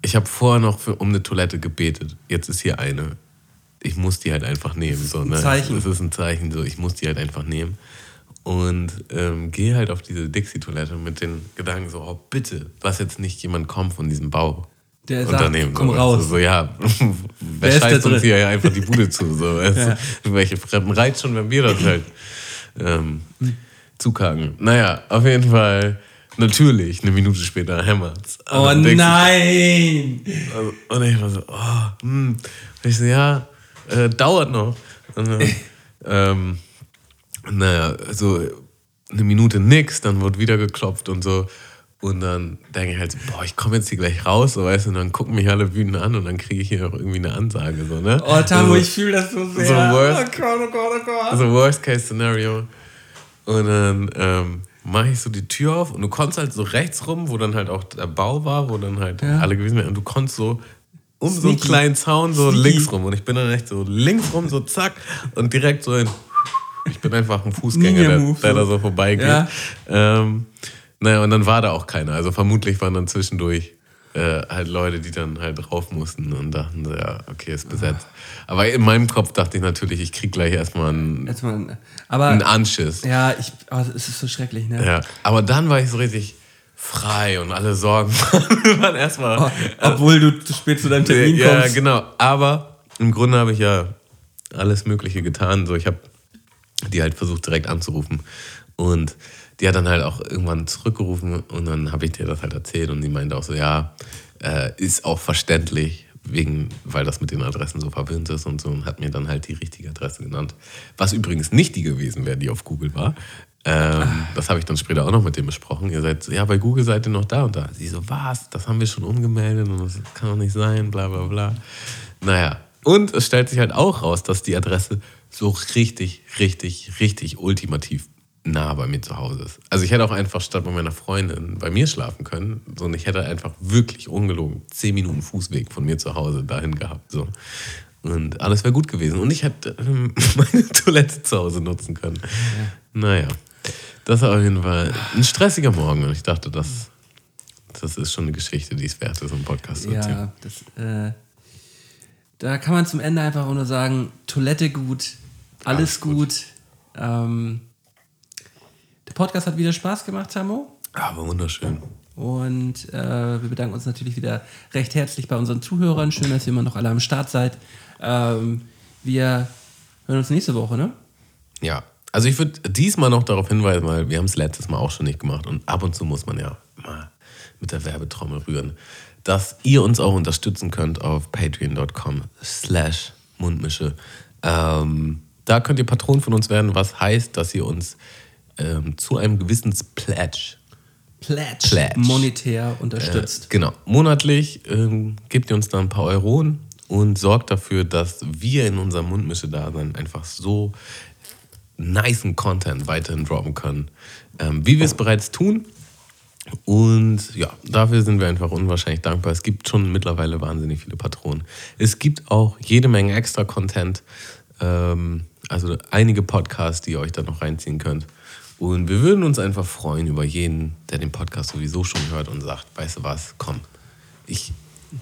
ich habe vorher noch für, um eine Toilette gebetet. Jetzt ist hier eine. Ich muss die halt einfach nehmen. So, ne? Zeichen. Es ist ein Zeichen, so ich muss die halt einfach nehmen. Und ähm, gehe halt auf diese Dixie-Toilette mit den Gedanken so, oh bitte, lass jetzt nicht jemand kommen von diesem Bau. Der sagt, Unternehmen. komm raus. du, So, ja, Wer wer scheißt uns hier ja einfach die Bude zu? So, Ja. Welche Fremden reizt schon, wenn wir das halt ähm, zukagen. Naja, auf jeden Fall, natürlich, eine Minute später hämmert's. Oh Und denkst du- nein! also, und ich war so, oh, hm. Und ich so, ja, äh, dauert noch. Und, dann, ähm, naja, so eine Minute nix, dann wird wieder geklopft und so. Und dann denke ich halt so, boah, ich komme jetzt hier gleich raus, so weißt du, und dann gucken mich alle wütend an und dann kriege ich hier noch irgendwie eine Ansage, so, ne? Oh, Tamo, also, ich fühle das so sehr. so worst- oh Gott, oh Gott, oh Gott. also Worst Case Szenario. Und dann ähm, mache ich so die Tür auf und du konntest halt so rechts rum, wo dann halt auch der Bau war, wo dann halt Ja. alle gewesen wären. Und du konntest so um so einen Sneaky. kleinen Zaun so Sneaky. links rum. Und ich bin dann echt so links rum, so zack, und direkt so in. Ich bin einfach ein Fußgänger, der, der da so. so vorbeigeht. Ja. Ähm, naja, und dann war da auch keiner. Also vermutlich waren dann zwischendurch äh, halt Leute, die dann halt drauf mussten und dachten, so, ja, okay, ist besetzt. Aber in meinem Kopf dachte ich natürlich, ich krieg gleich erstmal einen, Jetzt mal, aber einen Anschiss. ja, ich, oh, es ist so schrecklich, ne? Ja, aber dann war ich so richtig frei und alle Sorgen waren erstmal. Oh, obwohl du zu spät zu deinem Termin ja, kommst. genau. Aber im Grunde habe ich ja alles Mögliche getan. So, ich habe die halt versucht direkt anzurufen und die hat dann halt auch irgendwann zurückgerufen und dann habe ich dir das halt erzählt und die meinte auch so, ja, äh, ist auch verständlich, wegen, weil das mit den Adressen so verwirrend ist und so und hat mir dann halt die richtige Adresse genannt. Was übrigens nicht die gewesen wäre, die auf Google war. Ähm, das habe ich dann später auch noch mit dem besprochen. Ihr seid, ja, bei Google seid ihr noch da und da. Sie so, was? Das haben wir schon umgemeldet und das kann doch nicht sein, bla bla bla. Naja, und es stellt sich halt auch raus, dass die Adresse so richtig, richtig, richtig ultimativ nah bei mir zu Hause ist. Also ich hätte auch einfach statt bei meiner Freundin bei mir schlafen können, sondern ich hätte einfach wirklich ungelogen zehn Minuten Fußweg von mir zu Hause dahin gehabt. So. Und alles wäre gut gewesen. Und ich hätte ähm, meine Toilette zu Hause nutzen können. Naja, das war auf jeden Fall ein stressiger Morgen. Und ich dachte, das, das ist schon eine Geschichte, die es wert ist, im Podcast zu erzählen. Ja, das, äh, da kann man zum Ende einfach nur sagen, Toilette gut, alles, Alles gut. gut. Ähm, Podcast hat wieder Spaß gemacht, Samo. Aber wunderschön. Und äh, wir bedanken uns natürlich wieder recht herzlich bei unseren Zuhörern. Schön, dass ihr immer noch alle am Start seid. Ähm, wir hören uns nächste Woche, ne? Ja, also ich würde diesmal noch darauf hinweisen, weil wir haben es letztes Mal auch schon nicht gemacht und ab und zu muss man ja mal mit der Werbetrommel rühren, dass ihr uns auch unterstützen könnt auf patreon.com slash mundmische. Ähm, da könnt ihr Patron von uns werden, was heißt, dass ihr uns ähm, zu einem gewissen Pledge Pledge, Pledge. monetär unterstützt. Äh, genau. Monatlich ähm, gebt ihr uns da ein paar Euronen und sorgt dafür, dass wir in unserem Mundmische-Dasein einfach so nicen Content weiterhin droppen können, ähm, wie wir es bereits tun. Und ja, dafür sind wir einfach unwahrscheinlich dankbar. Es gibt schon mittlerweile wahnsinnig viele Patronen. Es gibt auch jede Menge extra Content, ähm, also einige Podcasts, die ihr euch da noch reinziehen könnt. Und wir würden uns einfach freuen über jeden, der den Podcast sowieso schon hört und sagt, weißt du was, komm, ich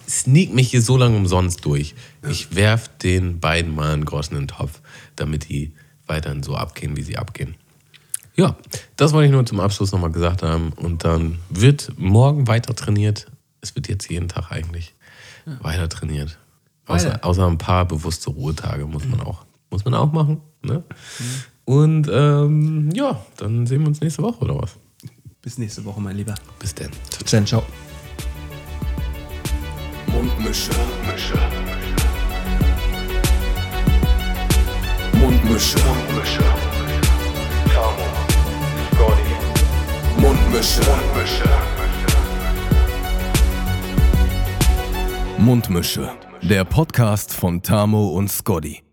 sneak mich hier so lange umsonst durch. Ich werf den beiden mal einen Groschen in den Topf, damit die weiterhin so abgehen, wie sie abgehen. Ja, das wollte ich nur zum Abschluss nochmal gesagt haben. Und dann wird morgen weiter trainiert. Es wird jetzt jeden Tag eigentlich weiter trainiert. Außer, außer ein paar bewusste Ruhetage muss man auch, muss man auch machen. Ne? Und ähm, ja, dann sehen wir uns nächste Woche oder was? Bis nächste Woche, mein Lieber. Bis dann. Ciao, ciao. Mundmische. Mische. Mundmische. Mische. Tamo. Scotty. Mundmische. Mische. Mundmische. Der Podcast von Tamo und Scotty.